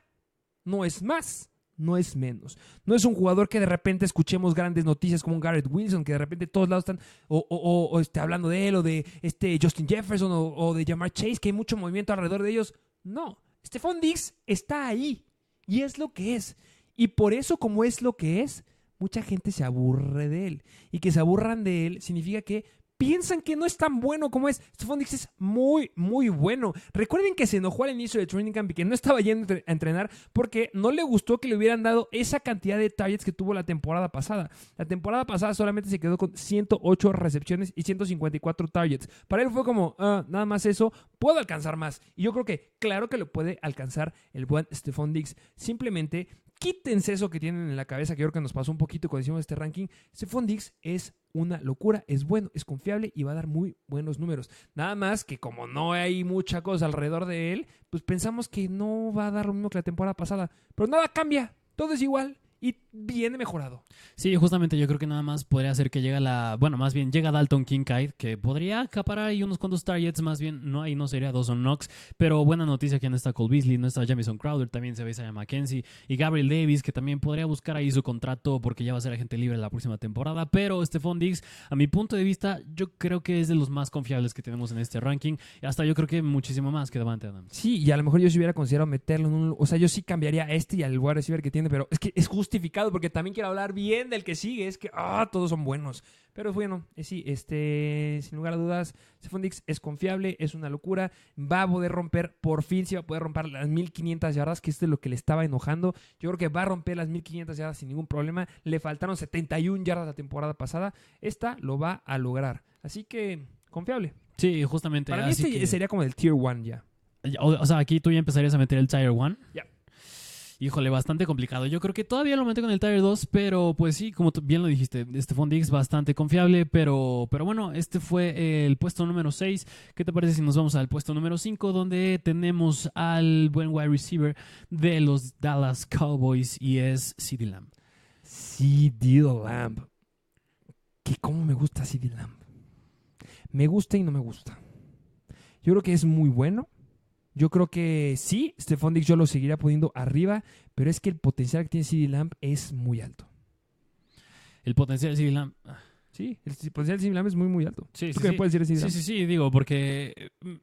No es más no es menos. No es un jugador que de repente escuchemos grandes noticias como un Garrett Wilson, que de repente todos lados están o, o, este, hablando de él, o de este Justin Jefferson, o, de Jamar Chase, que hay mucho movimiento alrededor de ellos. No, Stephon Diggs está ahí y es lo que es. Y por eso, como es lo que es, mucha gente se aburre de él. Y que se aburran de él significa que piensan que no es tan bueno como es. Stephon Dix es muy, muy bueno. Recuerden que se enojó al inicio del training camp y que no estaba yendo a entrenar porque no le gustó que le hubieran dado esa cantidad de targets que tuvo la temporada pasada. La temporada pasada solamente se quedó con 108 recepciones y 154 targets. Para él fue como, ah, nada más eso, puedo alcanzar más. Y yo creo que claro que lo puede alcanzar el buen Stephon Dix. Simplemente quítense eso que tienen en la cabeza, que creo que nos pasó un poquito cuando hicimos este ranking. Stephon Dix es una locura, es bueno, es confiable y va a dar muy buenos números. Nada más que como no hay mucha cosa alrededor de él, pues pensamos que no va a dar lo mismo que la temporada pasada. Pero nada cambia, todo es igual. Y viene mejorado. Sí, justamente yo creo que nada más podría ser que llega la. Bueno, más bien llega Dalton Kincaid, que podría acaparar ahí unos cuantos targets. Más bien, no ahí no sería Dawson Knox. Pero buena noticia que no está Cole Beasley, no está Jamison Crowder, también se ve Isaiah McKenzie. Y Gabriel Davis, que también podría buscar ahí su contrato porque ya va a ser agente libre la próxima temporada. Pero Stephon Diggs, a mi punto de vista, yo creo que es de los más confiables que tenemos en este ranking. Y hasta yo creo que muchísimo más que Davante Adams. Sí, y a lo mejor yo si hubiera considerado meterlo en un. O sea, yo sí cambiaría a este y al wide receiver que tiene, pero es que es justificado porque también quiero hablar bien del que sigue. Es que, ah, todos son buenos. Pero bueno, eh, sí, este, sin lugar a dudas, Stephon Diggs es confiable, es una locura. Va a poder romper, por fin, sí va a poder romper las 1500 yardas, que es de lo que le estaba enojando. Yo creo que va a romper las 1500 yardas sin ningún problema. Le faltaron 71 yardas la temporada pasada. Esta lo va a lograr. Así que, confiable. Sí, justamente. Para mí así este que- sería como el Tier 1 ya. O, o sea, aquí tú ya empezarías a meter el Tire 1. Ya. Híjole, bastante complicado. Yo creo que todavía lo meto con el Tire 2, pero pues sí, como bien lo dijiste, Stephon Diggs bastante confiable, pero, pero bueno, este fue el puesto número 6. ¿Qué te parece si nos vamos al puesto número 5, donde tenemos al buen wide receiver de los Dallas Cowboys y es CeeDee Lamb? CD Lamb. Que cómo me gusta CD Lamb. Me gusta y no me gusta. Yo creo que es muy bueno. Yo creo que sí, Stephon Diggs yo lo seguiría poniendo arriba, pero es que el potencial que tiene CD Lamb es muy alto. El potencial de CeeDee Lamb. Sí, el potencial de CD Lamb es muy, muy alto. Sí, ¿Tú sí, qué sí. puedes decir de CD Sí, Lamb? sí, sí, digo, porque. eh,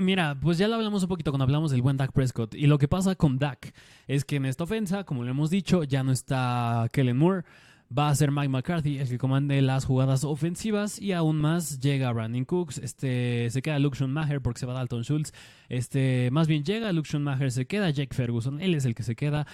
Mira, pues ya lo hablamos un poquito cuando hablamos del buen Dak Prescott. Y lo que pasa con Dak es que en esta ofensa, como lo hemos dicho, ya no está Kellen Moore. Va a ser Mike McCarthy el que comande las jugadas ofensivas. Y aún más llega Brandon Cooks. Este, se queda Luke Maher porque se va Dalton Schultz. Este, más bien llega Luke Maher, se queda Jake Ferguson. Él es el que se queda.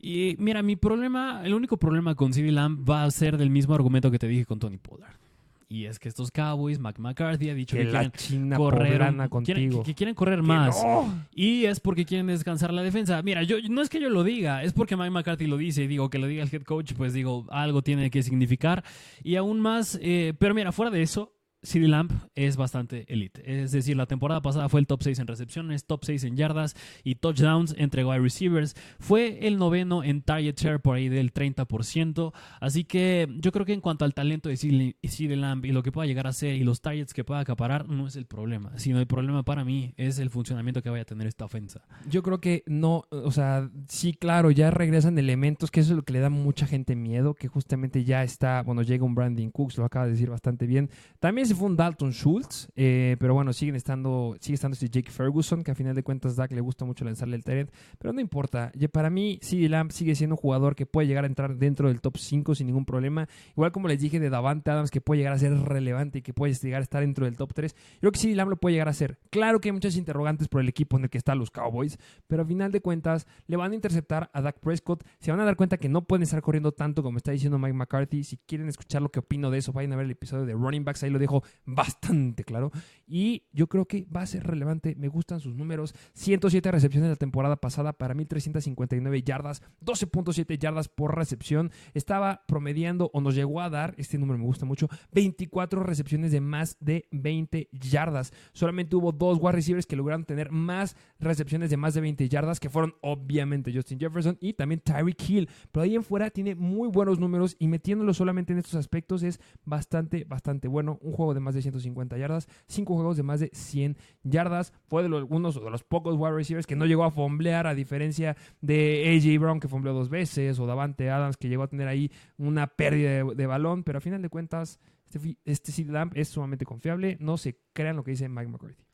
Y mira, mi problema, el único problema con CeeDee Lamb va a ser del mismo argumento que te dije con Tony Pollard. Y es que estos Cowboys, Mike McCarthy ha dicho Que que, la quieren correr, quieren- que, quieren más. no. Y es porque quieren descansar la defensa. Mira, yo no es que yo lo diga, es porque Mike McCarthy lo dice. Y digo que lo diga el head coach, pues digo, algo tiene que significar. Y aún más, eh, pero mira, fuera de eso, CeeDee Lamb es bastante elite. Es decir, la temporada pasada fue el top 6 en recepciones, top 6 en yardas y touchdowns entre wide receivers. Fue el noveno en target share por ahí del 30%. Así que yo creo que en cuanto al talento de CeeDee Lamb y lo que pueda llegar a ser y los targets que pueda acaparar, no es el problema. Sino el problema para mí es el funcionamiento que vaya a tener esta ofensa. Yo creo que no, o sea, sí, claro, ya regresan elementos, que eso es lo que le da mucha gente miedo, que justamente ya está, bueno, llega un Brandon Cooks, lo acaba de decir bastante bien. También se fue un Dalton Schultz, eh, pero bueno, siguen estando, sigue estando este Jake Ferguson, que a final de cuentas Dak le gusta mucho lanzarle el talent, pero no importa. Para mí, CD Lamb sigue siendo un jugador que puede llegar a entrar dentro del top 5 sin ningún problema. Igual como les dije de Davante Adams, que puede llegar a ser relevante y que puede llegar a estar dentro del top 3. Creo que CD Lamb lo puede llegar a ser. Claro que hay muchas interrogantes por el equipo en el que están los Cowboys, pero a final de cuentas le van a interceptar a Dak Prescott. Se van a dar cuenta que no pueden estar corriendo tanto como está diciendo Mike McCarthy. Si quieren escuchar lo que opino de eso, vayan a ver el episodio de Running Backs. Ahí lo dejo bastante claro. Y yo creo que va a ser relevante. Me gustan sus números. 107 recepciones la temporada pasada para 1359 yardas, 12.7 yardas por recepción. Estaba promediando o nos llegó a dar, este número me gusta mucho, 24 recepciones de más de 20 yardas. Solamente hubo dos wide receivers que lograron tener más recepciones de más de 20 yardas, que fueron obviamente Justin Jefferson y también Tyreek Hill. Pero ahí en fuera tiene muy buenos números y metiéndolo solamente en estos aspectos es bastante, bastante bueno. Un juego de más de 150 yardas, cinco juegos de más de 100 yardas. Fue de los, algunos de los pocos wide receivers que no llegó a fomblear, a diferencia de AJ Brown que fombleó dos veces, o Davante Adams que llegó a tener ahí una pérdida de, balón. Pero a final de cuentas, este, este CD Lamb es sumamente confiable. No se crean lo que dice Mike McCarthy.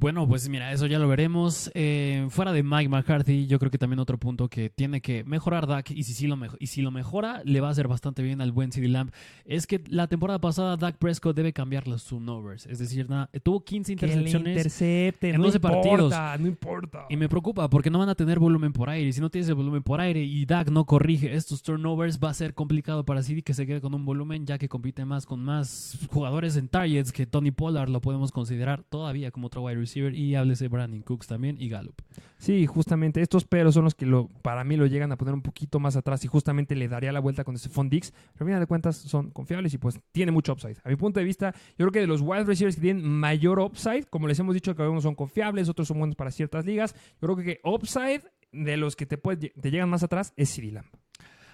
Bueno, pues mira, eso ya lo veremos. Eh, fuera de Mike McCarthy, yo creo que también otro punto que tiene que mejorar Dak, y si, sí lo, y si lo mejora, le va a hacer bastante bien al buen CD Lamb, es que la temporada pasada Dak Prescott debe cambiar los turnovers. Es decir, na- tuvo 15 Que le intercepciones. en no 12 importa, partidos. no importa. Y me preocupa porque no van a tener volumen por aire. Y si no tienes el volumen por aire y Dak no corrige estos turnovers, va a ser complicado para CD que se quede con un volumen, ya que compite más con más jugadores en targets que Tony Pollard lo podemos considerar todavía como otro wide receiver. Y háblese Brandon Cooks también y Gallup. Sí, justamente estos peros son los que lo, para mí lo llegan a poner un poquito más atrás y justamente le daría la vuelta con ese Dix. Pero a final de cuentas son confiables y pues tiene mucho upside. A mi punto de vista, yo creo que de los wide receivers que tienen mayor upside, como les hemos dicho que algunos son confiables, otros son buenos para ciertas ligas, yo creo que upside de los que te, puede- te llegan más atrás es CD Lamb.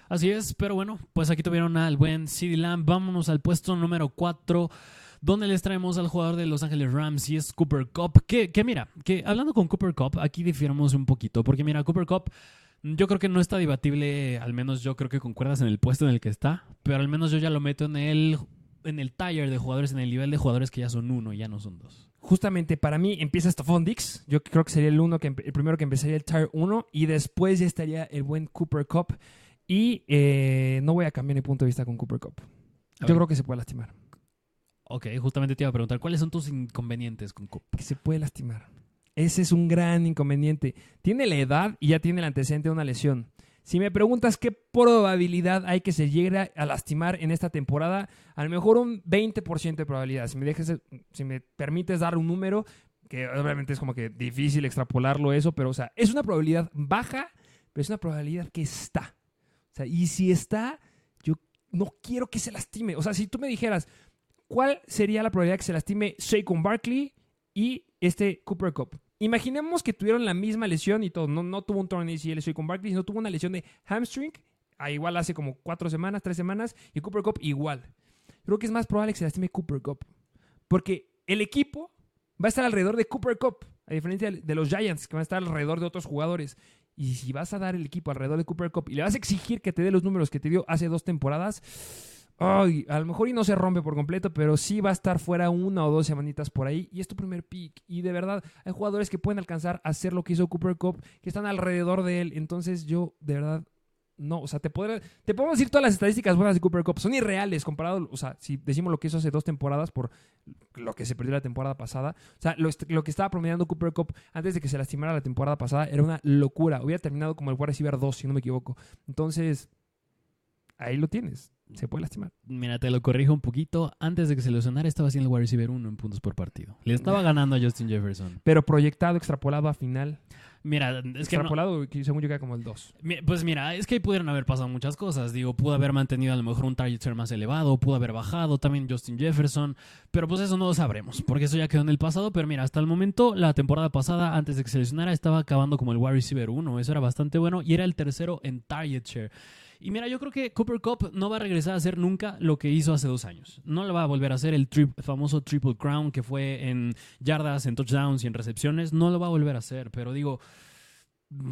Así es, pero bueno, pues aquí tuvieron al buen CD Lamb. Vámonos al puesto número 4, donde les traemos al jugador de Los Ángeles Rams y es Cooper Cup. Que, que mira, que hablando con Cooper Cup, aquí difiramos un poquito, porque mira, Cooper Cup. Yo creo que no está debatible, al menos yo creo que concuerdas en el puesto en el que está, pero al menos yo ya lo meto en el, en el tire de jugadores, en el nivel de jugadores que ya son uno y ya no son dos. Justamente para mí empieza Stephon Dix. Yo creo que sería el, uno que, el primero que empezaría el Tire 1 y después ya estaría el buen Cooper Cup. Y eh, no voy a cambiar mi punto de vista con Cooper Cup. Yo creo que se puede lastimar. Ok, justamente te iba a preguntar, ¿cuáles son tus inconvenientes con Cup? Que se puede lastimar. Ese es un gran inconveniente. Tiene la edad y ya tiene el antecedente de una lesión. Si me preguntas qué probabilidad hay que se llegue a lastimar en esta temporada, a lo mejor un 20% de probabilidad. Si me, dejes, si me permites dar un número, que obviamente es como que difícil extrapolarlo eso, pero o sea, es una probabilidad baja, pero es una probabilidad que está. O sea, y si está, yo no quiero que se lastime. O sea, si tú me dijeras, ¿cuál sería la probabilidad que se lastime Saquon Barkley y este Cooper Cup? Imaginemos que tuvieron la misma lesión y todo. No, no tuvo un torneo ACL Saquon Barkley, sino tuvo una lesión de hamstring. ah, igual hace como cuatro semanas, tres semanas. Y Cooper Cup igual. Creo que es más probable que se lastime Cooper Cup. Porque el equipo va a estar alrededor de Cooper Cup. A diferencia de los Giants, que van a estar alrededor de otros jugadores. Y si vas a dar el equipo alrededor de Cooper Cup y le vas a exigir que te dé los números que te dio hace dos temporadas, ay, a lo mejor y no se rompe por completo, pero sí va a estar fuera una o dos semanitas por ahí. Y es tu primer pick. Y de verdad, hay jugadores que pueden alcanzar a hacer lo que hizo Cooper Cup, que están alrededor de él. Entonces yo, de verdad, no, o sea, te, podré, te podemos decir todas las estadísticas buenas de Cooper Cup. Son irreales comparado, o sea, si decimos lo que hizo hace dos temporadas por lo que se perdió la temporada pasada. O sea, lo, que estaba promediando Cooper Cup antes de que se lastimara la temporada pasada era una locura. Hubiera terminado como el wide receiver 2, si no me equivoco. Entonces, ahí lo tienes. Se puede lastimar. Mira, te lo corrijo un poquito. Antes de que se lesionara, estaba haciendo el wide receiver 1 en puntos por partido. Le estaba ganando a Justin Jefferson. Pero proyectado, extrapolado a final. Mira, es que no- extrapolado, que según yo queda como el 2. Mi- Pues mira, es que ahí pudieron haber pasado muchas cosas. Digo, pudo haber mantenido a lo mejor un target share más elevado, pudo haber bajado también Justin Jefferson, pero pues eso no lo sabremos, porque eso ya quedó en el pasado. Pero mira, hasta el momento, la temporada pasada, antes de que se lesionara, estaba acabando como el wide receiver 1. Eso era bastante bueno y era el tercero en target share. Y mira, yo creo que Cooper Cup no va a regresar a hacer nunca lo que hizo hace dos años. No lo va a volver a hacer el famoso Triple Crown que fue en yardas, en touchdowns y en recepciones. No lo va a volver a hacer, pero digo,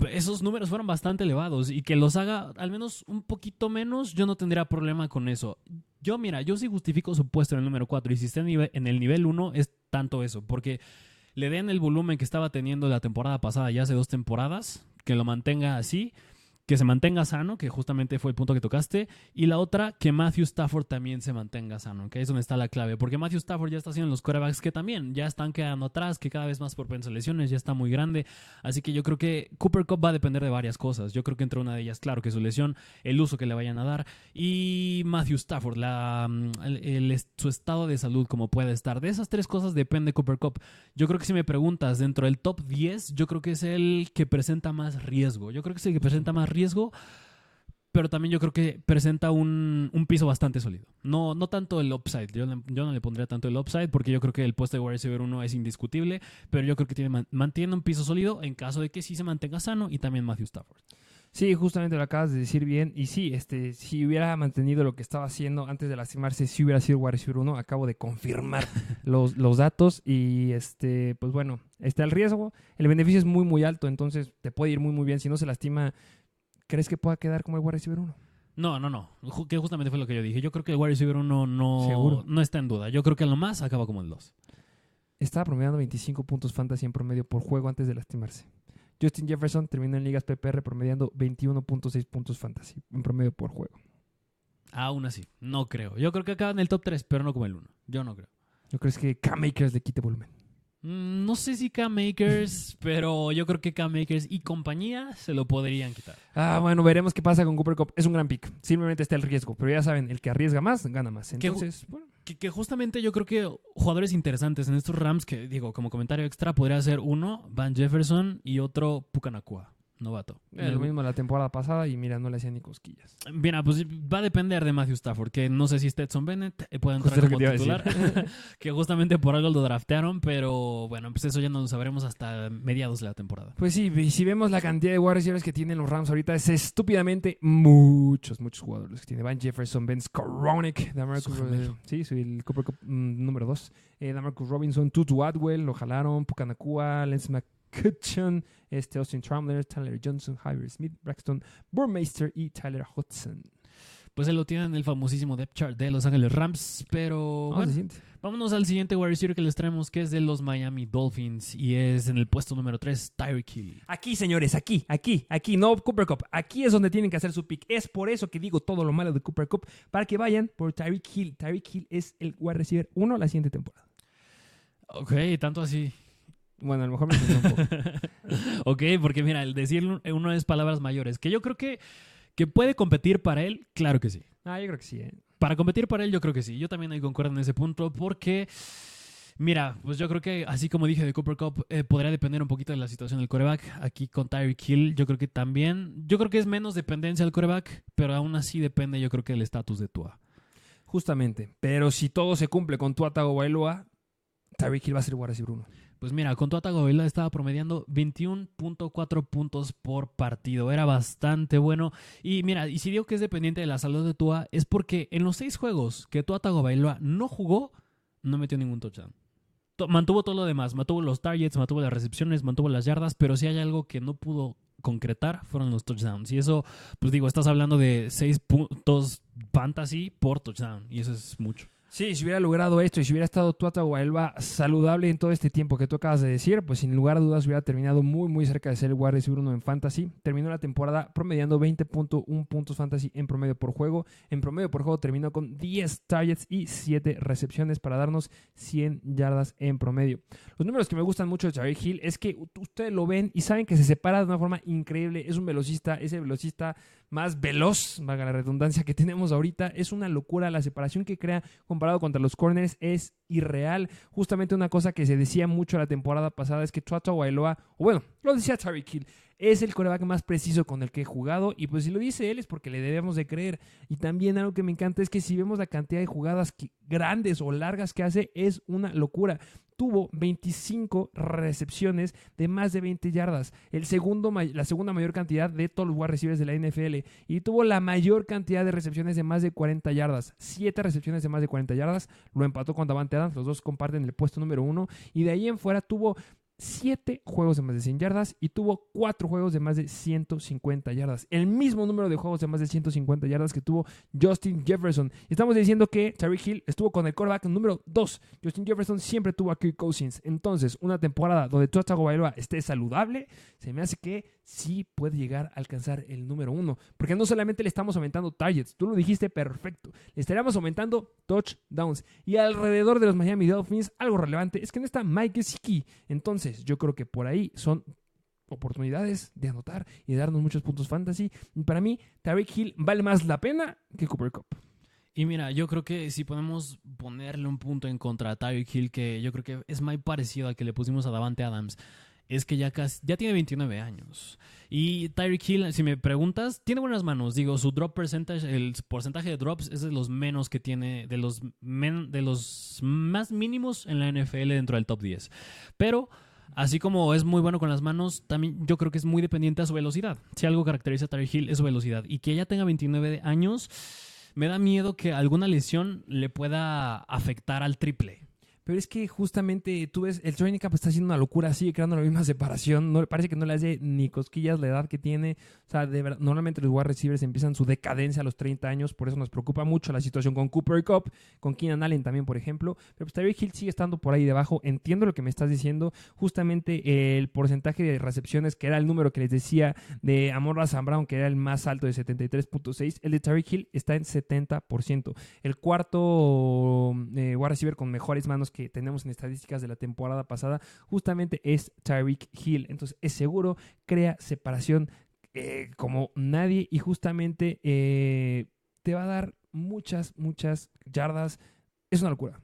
esos números fueron bastante elevados y que los haga al menos un poquito menos, yo no tendría problema con eso. Yo, mira, yo sí justifico su puesto en el número 4 y si está en el nivel 1 es tanto eso, porque le den el volumen que estaba teniendo la temporada pasada, ya hace dos temporadas, que lo mantenga así, que se mantenga sano, que justamente fue el punto que tocaste, y la otra, que Matthew Stafford también se mantenga sano, que es donde está la clave, porque Matthew Stafford ya está haciendo los quarterbacks que también ya están quedando atrás, que cada vez más por a lesiones, ya está muy grande, así que yo creo que Cooper Cup va a depender de varias cosas, yo creo que entre una de ellas, claro, que su lesión, el uso que le vayan a dar, y Matthew Stafford, la, mm, el- el- su estado de salud, como puede estar, de esas tres cosas depende Cooper Cup, yo creo que si me preguntas, dentro del top 10, yo creo que es el que presenta más riesgo. Yo creo que es el que presenta más riesgo, pero también yo creo que presenta un, un piso bastante sólido. No, no tanto el upside. Yo, no le pondría tanto el upside porque yo creo que el puesto de wide receiver 1 es indiscutible, pero yo creo que tiene, man- mantiene un piso sólido en caso de que sí se mantenga sano y también Matthew Stafford. Sí, justamente lo acabas de decir bien. Y sí, este, si hubiera mantenido lo que estaba haciendo antes de lastimarse, si hubiera sido wide receiver 1, acabo de confirmar los, los datos. Y este, pues bueno, está el riesgo. El beneficio es muy, muy alto, entonces te puede ir muy, muy bien. Si no se lastima, ¿crees que pueda quedar como el wide receiver 1? No, no, no. Que justamente fue lo que yo dije. Yo creo que el wide receiver 1 no, Seguro. no está en duda. Yo creo que a lo más acaba como el 2. Estaba promediando 25 puntos fantasy en promedio por juego antes de lastimarse. Justin Jefferson terminó en ligas PPR promediando 21.6 puntos fantasy en promedio por juego. Aún así, no creo. Yo creo que acaba en el top 3, pero no como el 1. Yo no creo. ¿No crees que K-Makers le quite volumen? Mm, No sé si K-Makers, pero yo creo que K-Makers y compañía se lo podrían quitar. Ah, bueno, veremos qué pasa con Cooper Cup. Es un gran pick. Simplemente está el riesgo. Pero ya saben, el que arriesga más, gana más. Entonces, bueno, Que, que justamente yo creo que jugadores interesantes en estos Rams, que digo, como comentario extra, podría ser uno, Van Jefferson y otro Pucanacua. Novato. Lo mismo la temporada pasada y mira, no le hacían ni cosquillas. Mira, pues va a depender de Matthew Stafford, que no sé si Stetson Bennett eh, puede entrar Justo como que titular, que justamente por algo lo draftearon, pero bueno, pues eso ya no lo sabremos hasta mediados de la temporada. Pues sí, y si vemos la cantidad de receivers que tienen los Rams ahorita, es estúpidamente muchos, muchos jugadores que tiene. Van Jefferson, Ben Skowronek, Damarcus, sí, soy el Cooper Cup mm, número 2. Eh, Damarcus Robinson, Tutu Atwell, lo jalaron, Pucanacua, Lance McCutcheon, este Austin Tramler, Tyler Johnson, Javier Smith, Braxton Burmeister y Tyler Hudson. Pues él lo tiene en el famosísimo depth chart de Los Ángeles Rams, pero Vamos bueno, al siguiente. vámonos al siguiente wide receiver que les traemos, que es de los Miami Dolphins y es en el puesto número 3, Tyreek Hill. Aquí, señores, aquí, aquí, aquí, no Cooper Cup. Aquí es donde tienen que hacer su pick. Es por eso que digo todo lo malo de Cooper Cup, para que vayan por Tyreek Hill. Tyreek Hill es el wide receiver 1 la siguiente temporada. Ok, tanto así. Bueno, a lo mejor me un poco. ok, porque mira, el decir uno es palabras mayores, que yo creo que, que puede competir para él, claro que sí. Ah, yo creo que sí. ¿eh? Para competir para él, yo creo que sí. Yo también ahí concuerdo en ese punto porque, mira, pues yo creo que así como dije de Cooper Cup, eh, podría depender un poquito de la situación del coreback. Aquí con Tyreek Hill, yo creo que también, yo creo que es menos dependencia del coreback, pero aún así depende, yo creo que del estatus de Tua. Justamente. Pero si todo se cumple con Tua Tagovailoa, Tyreek Hill va a ser wide receiver 1. Pues mira, con Tua Tagovailoa estaba promediando 21.4 puntos por partido. Era bastante bueno. Y mira, y si digo que es dependiente de la salud de Tua, es porque en los seis juegos que Tua Tagovailoa no jugó, no metió ningún touchdown. To- Mantuvo todo lo demás, mantuvo los targets, mantuvo las recepciones, mantuvo las yardas, pero si hay algo que no pudo concretar fueron los touchdowns. Y eso, pues digo, estás hablando de seis puntos fantasy por touchdown. Y eso es mucho. Sí, si hubiera logrado esto y si hubiera estado Tua Tagovailoa saludable en todo este tiempo que tú acabas de decir, pues sin lugar a dudas hubiera terminado muy muy cerca de ser el wide receiver 1 en fantasy. Terminó la temporada promediando 20.1 puntos fantasy en promedio por juego. En promedio por juego terminó con 10 targets y 7 recepciones para darnos 100 yardas en promedio. Los números que me gustan mucho de Tyreek Hill es que ustedes lo ven y saben que se separa de una forma increíble. Es un velocista, es el velocista más veloz, valga la redundancia que tenemos ahorita. Es una locura la separación que crea comparado contra los corners es irreal. Justamente una cosa que se decía mucho la temporada pasada es que Tua Tagovailoa, o bueno, lo decía Hill, es el coreback más preciso con el que he jugado y pues si lo dice él es porque le debemos de creer. Y también algo que me encanta es que si vemos la cantidad de jugadas grandes o largas que hace es una locura. Tuvo 25 recepciones de más de 20 yardas, el segundo, la segunda mayor cantidad de todos los wide receivers de la NFL y tuvo la mayor cantidad de recepciones de más de 40 yardas, 7 recepciones de más de 40 yardas, lo empató con Davante Adams, los dos comparten el puesto número uno y de ahí en fuera tuvo 7 juegos de más de 100 yardas y tuvo 4 juegos de más de 150 yardas. El mismo número de juegos de más de 150 yardas que tuvo Justin Jefferson. Estamos diciendo que Tyreek Hill estuvo con el quarterback número 2. Justin Jefferson siempre tuvo a Kirk Cousins. Entonces, una temporada donde Tua Tagovailoa esté saludable, se me hace que sí puede llegar a alcanzar el número 1. Porque no solamente le estamos aumentando targets, tú lo dijiste perfecto. Le estaríamos aumentando touchdowns. Y alrededor de los Miami Dolphins, algo relevante es que no está Mike Gesicki. Entonces, yo creo que por ahí son oportunidades de anotar y de darnos muchos puntos fantasy. Para mí, Tyreek Hill vale más la pena que Cooper Cup. Y mira, yo creo que si podemos ponerle un punto en contra a Tyreek Hill, que yo creo que es muy parecido al que le pusimos a Davante Adams, es que ya casi, ya tiene 29 años. Y Tyreek Hill, si me preguntas, tiene buenas manos. Digo, su drop percentage, el porcentaje de drops es de los menos que tiene, de los, men- de los más mínimos en la NFL dentro del top 10. Pero Así como es muy bueno con las manos, también yo creo que es muy dependiente a su velocidad. Si algo caracteriza a Tyreek Hill es su velocidad. Y que ella tenga 29 años, me da miedo que alguna lesión le pueda afectar al triple. Pero es que justamente tú ves, el training camp está haciendo una locura, sigue creando la misma separación. No, parece que no le hace ni cosquillas la edad que tiene. O sea, de verdad, normalmente los wide receivers empiezan su decadencia a los 30 años, por eso nos preocupa mucho la situación con Cooper Cup, con Keenan Allen también, por ejemplo. Pero pues Tyreek Hill sigue estando por ahí debajo. Entiendo lo que me estás diciendo. Justamente el porcentaje de recepciones, que era el número que les decía de Amor Sam Brown, que era el más alto de 73.6, el de Tyreek Hill está en 70%. El cuarto eh, wide receiver con mejores manos que tenemos en estadísticas de la temporada pasada justamente es Tyreek Hill. Entonces es seguro, crea separación eh, como nadie y justamente eh, te va a dar muchas, muchas yardas. Es una locura.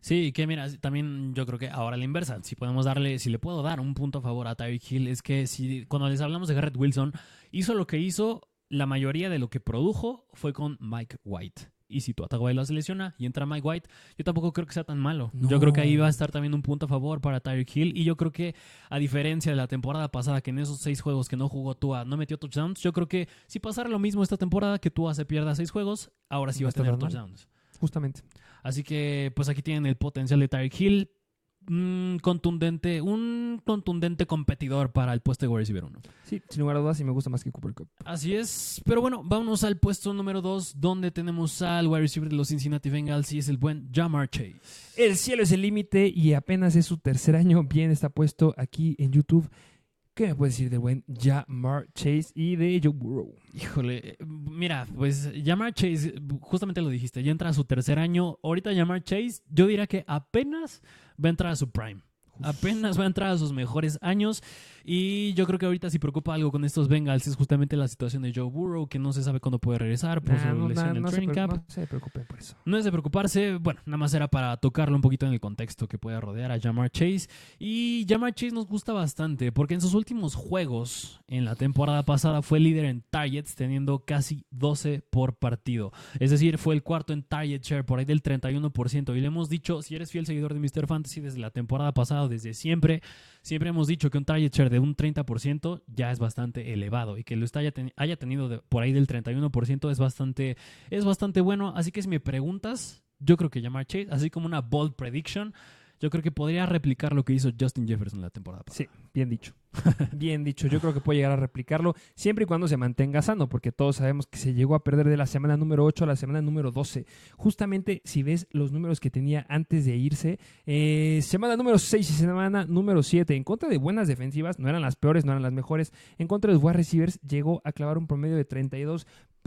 Sí, que mira, también yo creo que ahora la inversa, si podemos darle, si le puedo dar un punto a favor a Tyreek Hill, es que si cuando les hablamos de Garrett Wilson, hizo lo que hizo, la mayoría de lo que produjo fue con Mike White. Y si tu White se lesiona y entra Mike White, yo tampoco creo que sea tan malo. Yo creo que ahí va a estar también un punto a favor para Tyreek Hill. Y yo creo que, a diferencia de la temporada pasada, que en esos seis juegos que no jugó Tua no metió touchdowns, yo creo que si pasara lo mismo esta temporada, que Tua se pierda seis juegos, ahora sí va a tener touchdowns. Justamente. Así que, pues aquí tienen el potencial de Tyreek Hill. Un contundente, un contundente competidor para el puesto de wide receiver 1. Sí, sin lugar a dudas, sí me gusta más que Cooper Cup. Así es. Pero bueno, vámonos al puesto número 2, donde tenemos al wide receiver de los Cincinnati Bengals y es el buen Jamar Chase. El cielo es el límite y apenas es su tercer año. Bien está puesto aquí en YouTube. ¿Qué me puedes decir de buen Jamar Chase y de Joe Burrow? Híjole, mira, pues Jamar Chase, justamente lo dijiste, ya entra a su tercer año. Ahorita Jamar Chase, yo diría que apenas va a entrar a su prime. Apenas va a entrar a sus mejores años. Y yo creo que ahorita si preocupa algo con estos Bengals es justamente la situación de Joe Burrow, que no se sabe cuándo puede regresar por su lesión en training camp. No se preocupen por eso. No es de preocuparse. Bueno, nada más era para tocarlo un poquito en el contexto que puede rodear a Jamar Chase. Y Jamar Chase nos gusta bastante porque en sus últimos juegos en la temporada pasada fue líder en targets, teniendo casi 12 por partido. Es decir, fue el cuarto en target share, por ahí del 31%. Y le hemos dicho, si eres fiel seguidor de Mr. Fantasy desde la temporada pasada, desde siempre, siempre hemos dicho que un target share de un 30% ya es bastante elevado y que lo haya, haya tenido por ahí del 31% es bastante, es bastante bueno. Así que si me preguntas, yo creo que llamar Chase, así como una bold prediction, yo creo que podría replicar lo que hizo Justin Jefferson la temporada pasada. Sí, bien dicho. bien dicho. Yo creo que puede llegar a replicarlo siempre y cuando se mantenga sano, porque todos sabemos que se llegó a perder de la semana número 8 a la semana número 12. Justamente si ves los números que tenía antes de irse, eh, semana número 6 y semana número 7, en contra de buenas defensivas, no eran las peores, no eran las mejores, en contra de los wide receivers, llegó a clavar un promedio de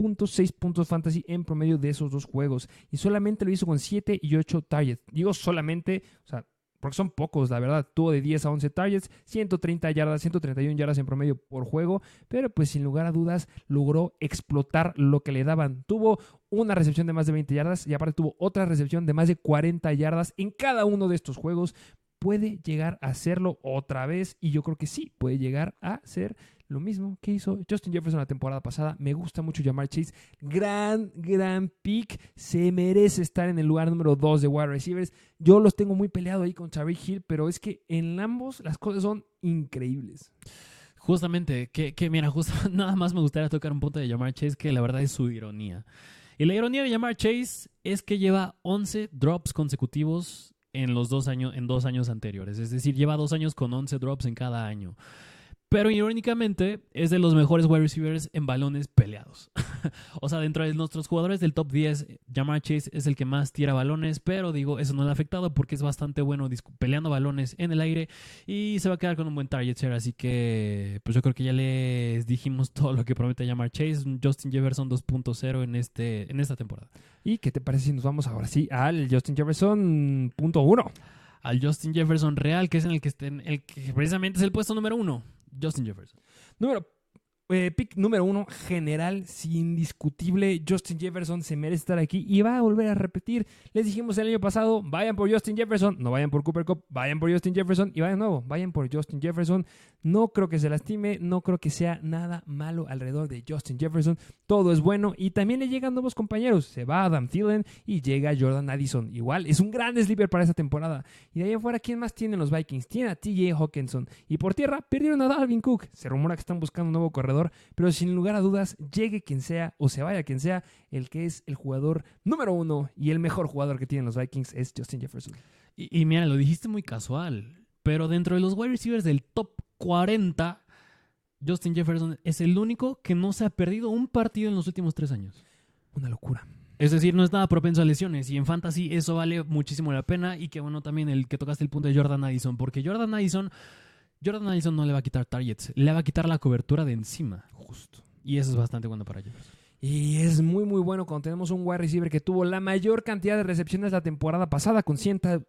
32.6 puntos fantasy en promedio de esos dos juegos. Y solamente lo hizo con 7 y 8 targets. Digo solamente, o sea, porque son pocos, la verdad. Tuvo de 10 a 11 targets, 130 yardas, 131 yardas en promedio por juego, pero pues sin lugar a dudas logró explotar lo que le daban. Tuvo una recepción de más de 20 yardas y aparte tuvo otra recepción de más de 40 yardas en cada uno de estos juegos. Puede llegar a hacerlo otra vez y yo creo que sí, puede llegar a ser lo mismo que hizo Justin Jefferson la temporada pasada. Me gusta mucho llamar Chase. Gran, gran pick. Se merece estar en el lugar número 2 de wide receivers. Yo los tengo muy peleado ahí con Charlie Hill, pero es que en ambos las cosas son increíbles. Justamente, que, que mira, justo nada más me gustaría tocar un punto de llamar Chase que la verdad es su ironía. Y la ironía de llamar Chase es que lleva 11 drops consecutivos en los dos años, en dos años anteriores. Es decir, lleva dos años con 11 drops en cada año. Pero irónicamente es de los mejores wide receivers en balones peleados. o sea, dentro de nuestros jugadores del top 10, Jamar Chase es el que más tira balones, pero digo, eso no le ha afectado porque es bastante bueno peleando balones en el aire y se va a quedar con un buen target share. Así que, pues yo creo que ya les dijimos todo lo que promete Jamar Chase. Justin Jefferson 2.0 en, este, en esta temporada. ¿Y qué te parece si nos vamos ahora sí al Justin Jefferson punto uno? Al Justin Jefferson real, que es en el que, el que precisamente es el puesto número uno. Justin Jefferson. Número eh, pick número uno, general, indiscutible. Justin Jefferson se merece estar aquí y va a volver a repetir. Les dijimos el año pasado, vayan por Justin Jefferson, no vayan por Cooper Cup, vayan por Justin Jefferson y vayan de nuevo, vayan por Justin Jefferson. No creo que se lastime, no creo que sea nada malo alrededor de Justin Jefferson. Todo es bueno y también le llegan nuevos compañeros. Se va Adam Thielen y llega Jordan Addison. Igual es un gran sleeper para esta temporada. Y de ahí afuera, ¿quién más tienen los Vikings? Tiene a TJ Hawkinson. Y por tierra, perdieron a Dalvin Cook. Se rumora que están buscando un nuevo corredor pero sin lugar a dudas, llegue quien sea o se vaya quien sea, el que es el jugador número uno y el mejor jugador que tienen los Vikings es Justin Jefferson. Y, mira, lo dijiste muy casual, pero dentro de los wide receivers del top 40, Justin Jefferson es el único que no se ha perdido un partido en los últimos tres años. Una locura. Es decir, no es nada propenso a lesiones y en fantasy eso vale muchísimo la pena y que bueno también el que tocaste el punto de Jordan Addison, porque Jordan Addison Jordan Addison no le va a quitar targets, le va a quitar la cobertura de encima. Justo. Y eso es bastante bueno para ellos. Y es muy, muy bueno cuando tenemos un wide receiver que tuvo la mayor cantidad de recepciones la temporada pasada con,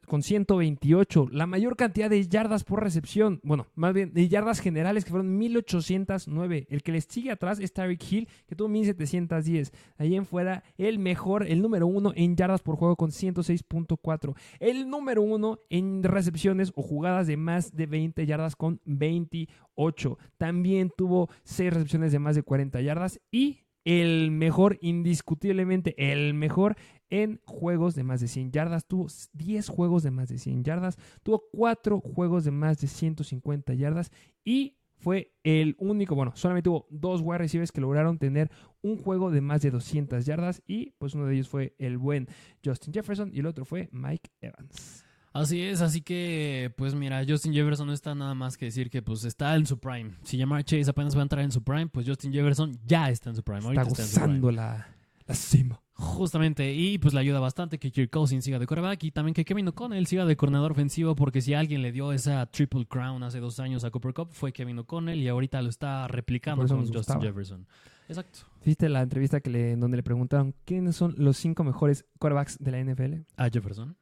con 128. La mayor cantidad de yardas por recepción. Bueno, más bien de yardas generales que fueron 1809. El que les sigue atrás es Tyreek Hill que tuvo 1710. Ahí en fuera el mejor, el número uno en yardas por juego con 106.4. El número uno en recepciones o jugadas de más de 20 yardas con 28. También tuvo 6 recepciones de más de 40 yardas y el mejor, indiscutiblemente el mejor en juegos de más de 100 yardas. Tuvo 10 juegos de más de 100 yardas, tuvo 4 juegos de más de 150 yardas y fue el único, bueno, solamente hubo dos wide receivers que lograron tener un juego de más de 200 yardas y pues uno de ellos fue el buen Justin Jefferson y el otro fue Mike Evans. Así es, así que, pues mira, Justin Jefferson no está nada más que decir que pues está en su prime. Si Jamar Chase apenas va a entrar en su prime, pues Justin Jefferson ya está en su prime. Está gozando La, la cima. Justamente, y pues le ayuda bastante que Kirk Cousins siga de quarterback y también que Kevin O'Connell siga de coordinador ofensivo, porque si alguien le dio esa triple crown hace dos años a Cooper Cup fue Kevin O'Connell y ahorita lo está replicando con Justin Jefferson. Exacto. ¿Viste la entrevista que le, donde le preguntaron quiénes son los cinco mejores quarterbacks de la NFL? ¿A Jefferson?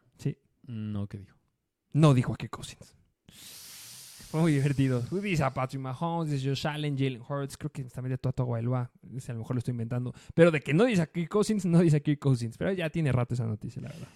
No, ¿qué dijo? No dijo a Kirk Cousins. Fue muy divertido. Dice a Patrick Mahomes, dice Josh Allen, Jalen Hurts. Creo que también de Toto Bailoa. A lo mejor lo estoy inventando. Pero de que no dice a Kirk Cousins, no dice a Kirk Cousins. Pero ya tiene rato esa noticia, la verdad.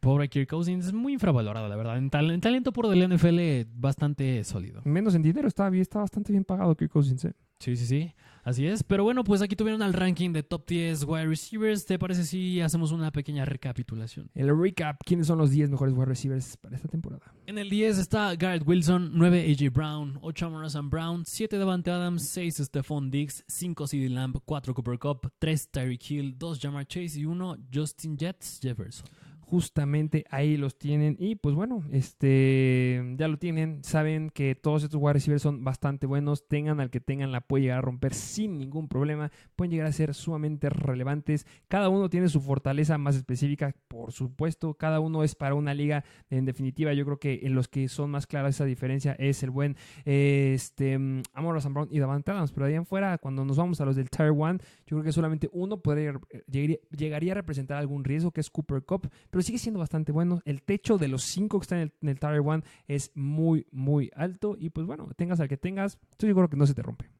Pobre Kirk Cousins es muy infravalorado, la verdad. En, talento puro del NFL, bastante sólido. Menos en dinero, está, está bastante bien pagado Kirk Cousins. ¿eh? Sí, sí, sí. Así es. Pero bueno, pues aquí tuvieron el ranking de top 10 wide receivers. ¿Te parece si hacemos una pequeña recapitulación? El recap. ¿Quiénes son los 10 mejores wide receivers para esta temporada? En el 10 está Garrett Wilson, 9 AJ Brown, 8 Amorosan Brown, 7 Devante Adams, 6 Stephon Diggs, 5 CD Lamb, 4 Cooper Cup, 3 Tyreek Hill, 2 Jamar Chase y 1 Justin Jets Jefferson justamente ahí los tienen. Y pues bueno, este ya lo tienen. Saben que todos estos wide receivers son bastante buenos. Tengan al que tengan, la puede llegar a romper sin ningún problema. Pueden llegar a ser sumamente relevantes. Cada uno tiene su fortaleza más específica, por supuesto. Cada uno es para una liga. En definitiva, yo creo que en los que son más claras esa diferencia es el buen este, Amor Sam Brown y Davante Adams. Pero ahí en fuera, cuando nos vamos a los del Tier 1, yo creo que solamente uno podría, llegaría, llegaría a representar algún riesgo, que es Cooper Cup sigue siendo bastante bueno. El techo de los cinco que están en el, Tower One es muy, muy alto. Y pues bueno, tengas al que tengas, estoy seguro que no se te rompe.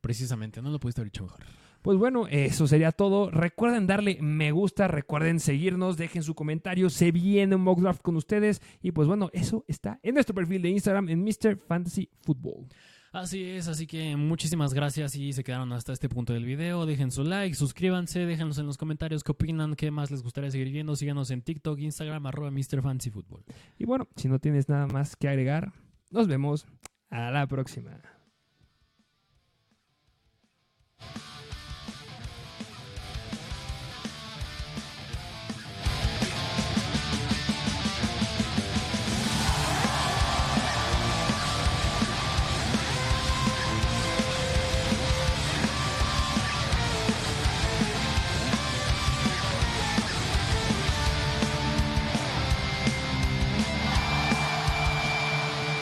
Precisamente, no lo pudiste haber dicho mejor. Pues bueno, eso sería todo. Recuerden darle me gusta, recuerden seguirnos, dejen su comentario, se viene un mock draft con ustedes. Y pues bueno, eso está en nuestro perfil de Instagram en Mr. Fantasy Football. Así es, así que muchísimas gracias y se quedaron hasta este punto del video. Dejen su like, suscríbanse, déjenos en los comentarios qué opinan, qué más les gustaría seguir viendo. Síganos en TikTok, Instagram, arroba MrFancyFootball. Y bueno, si no tienes nada más que agregar, nos vemos a la próxima.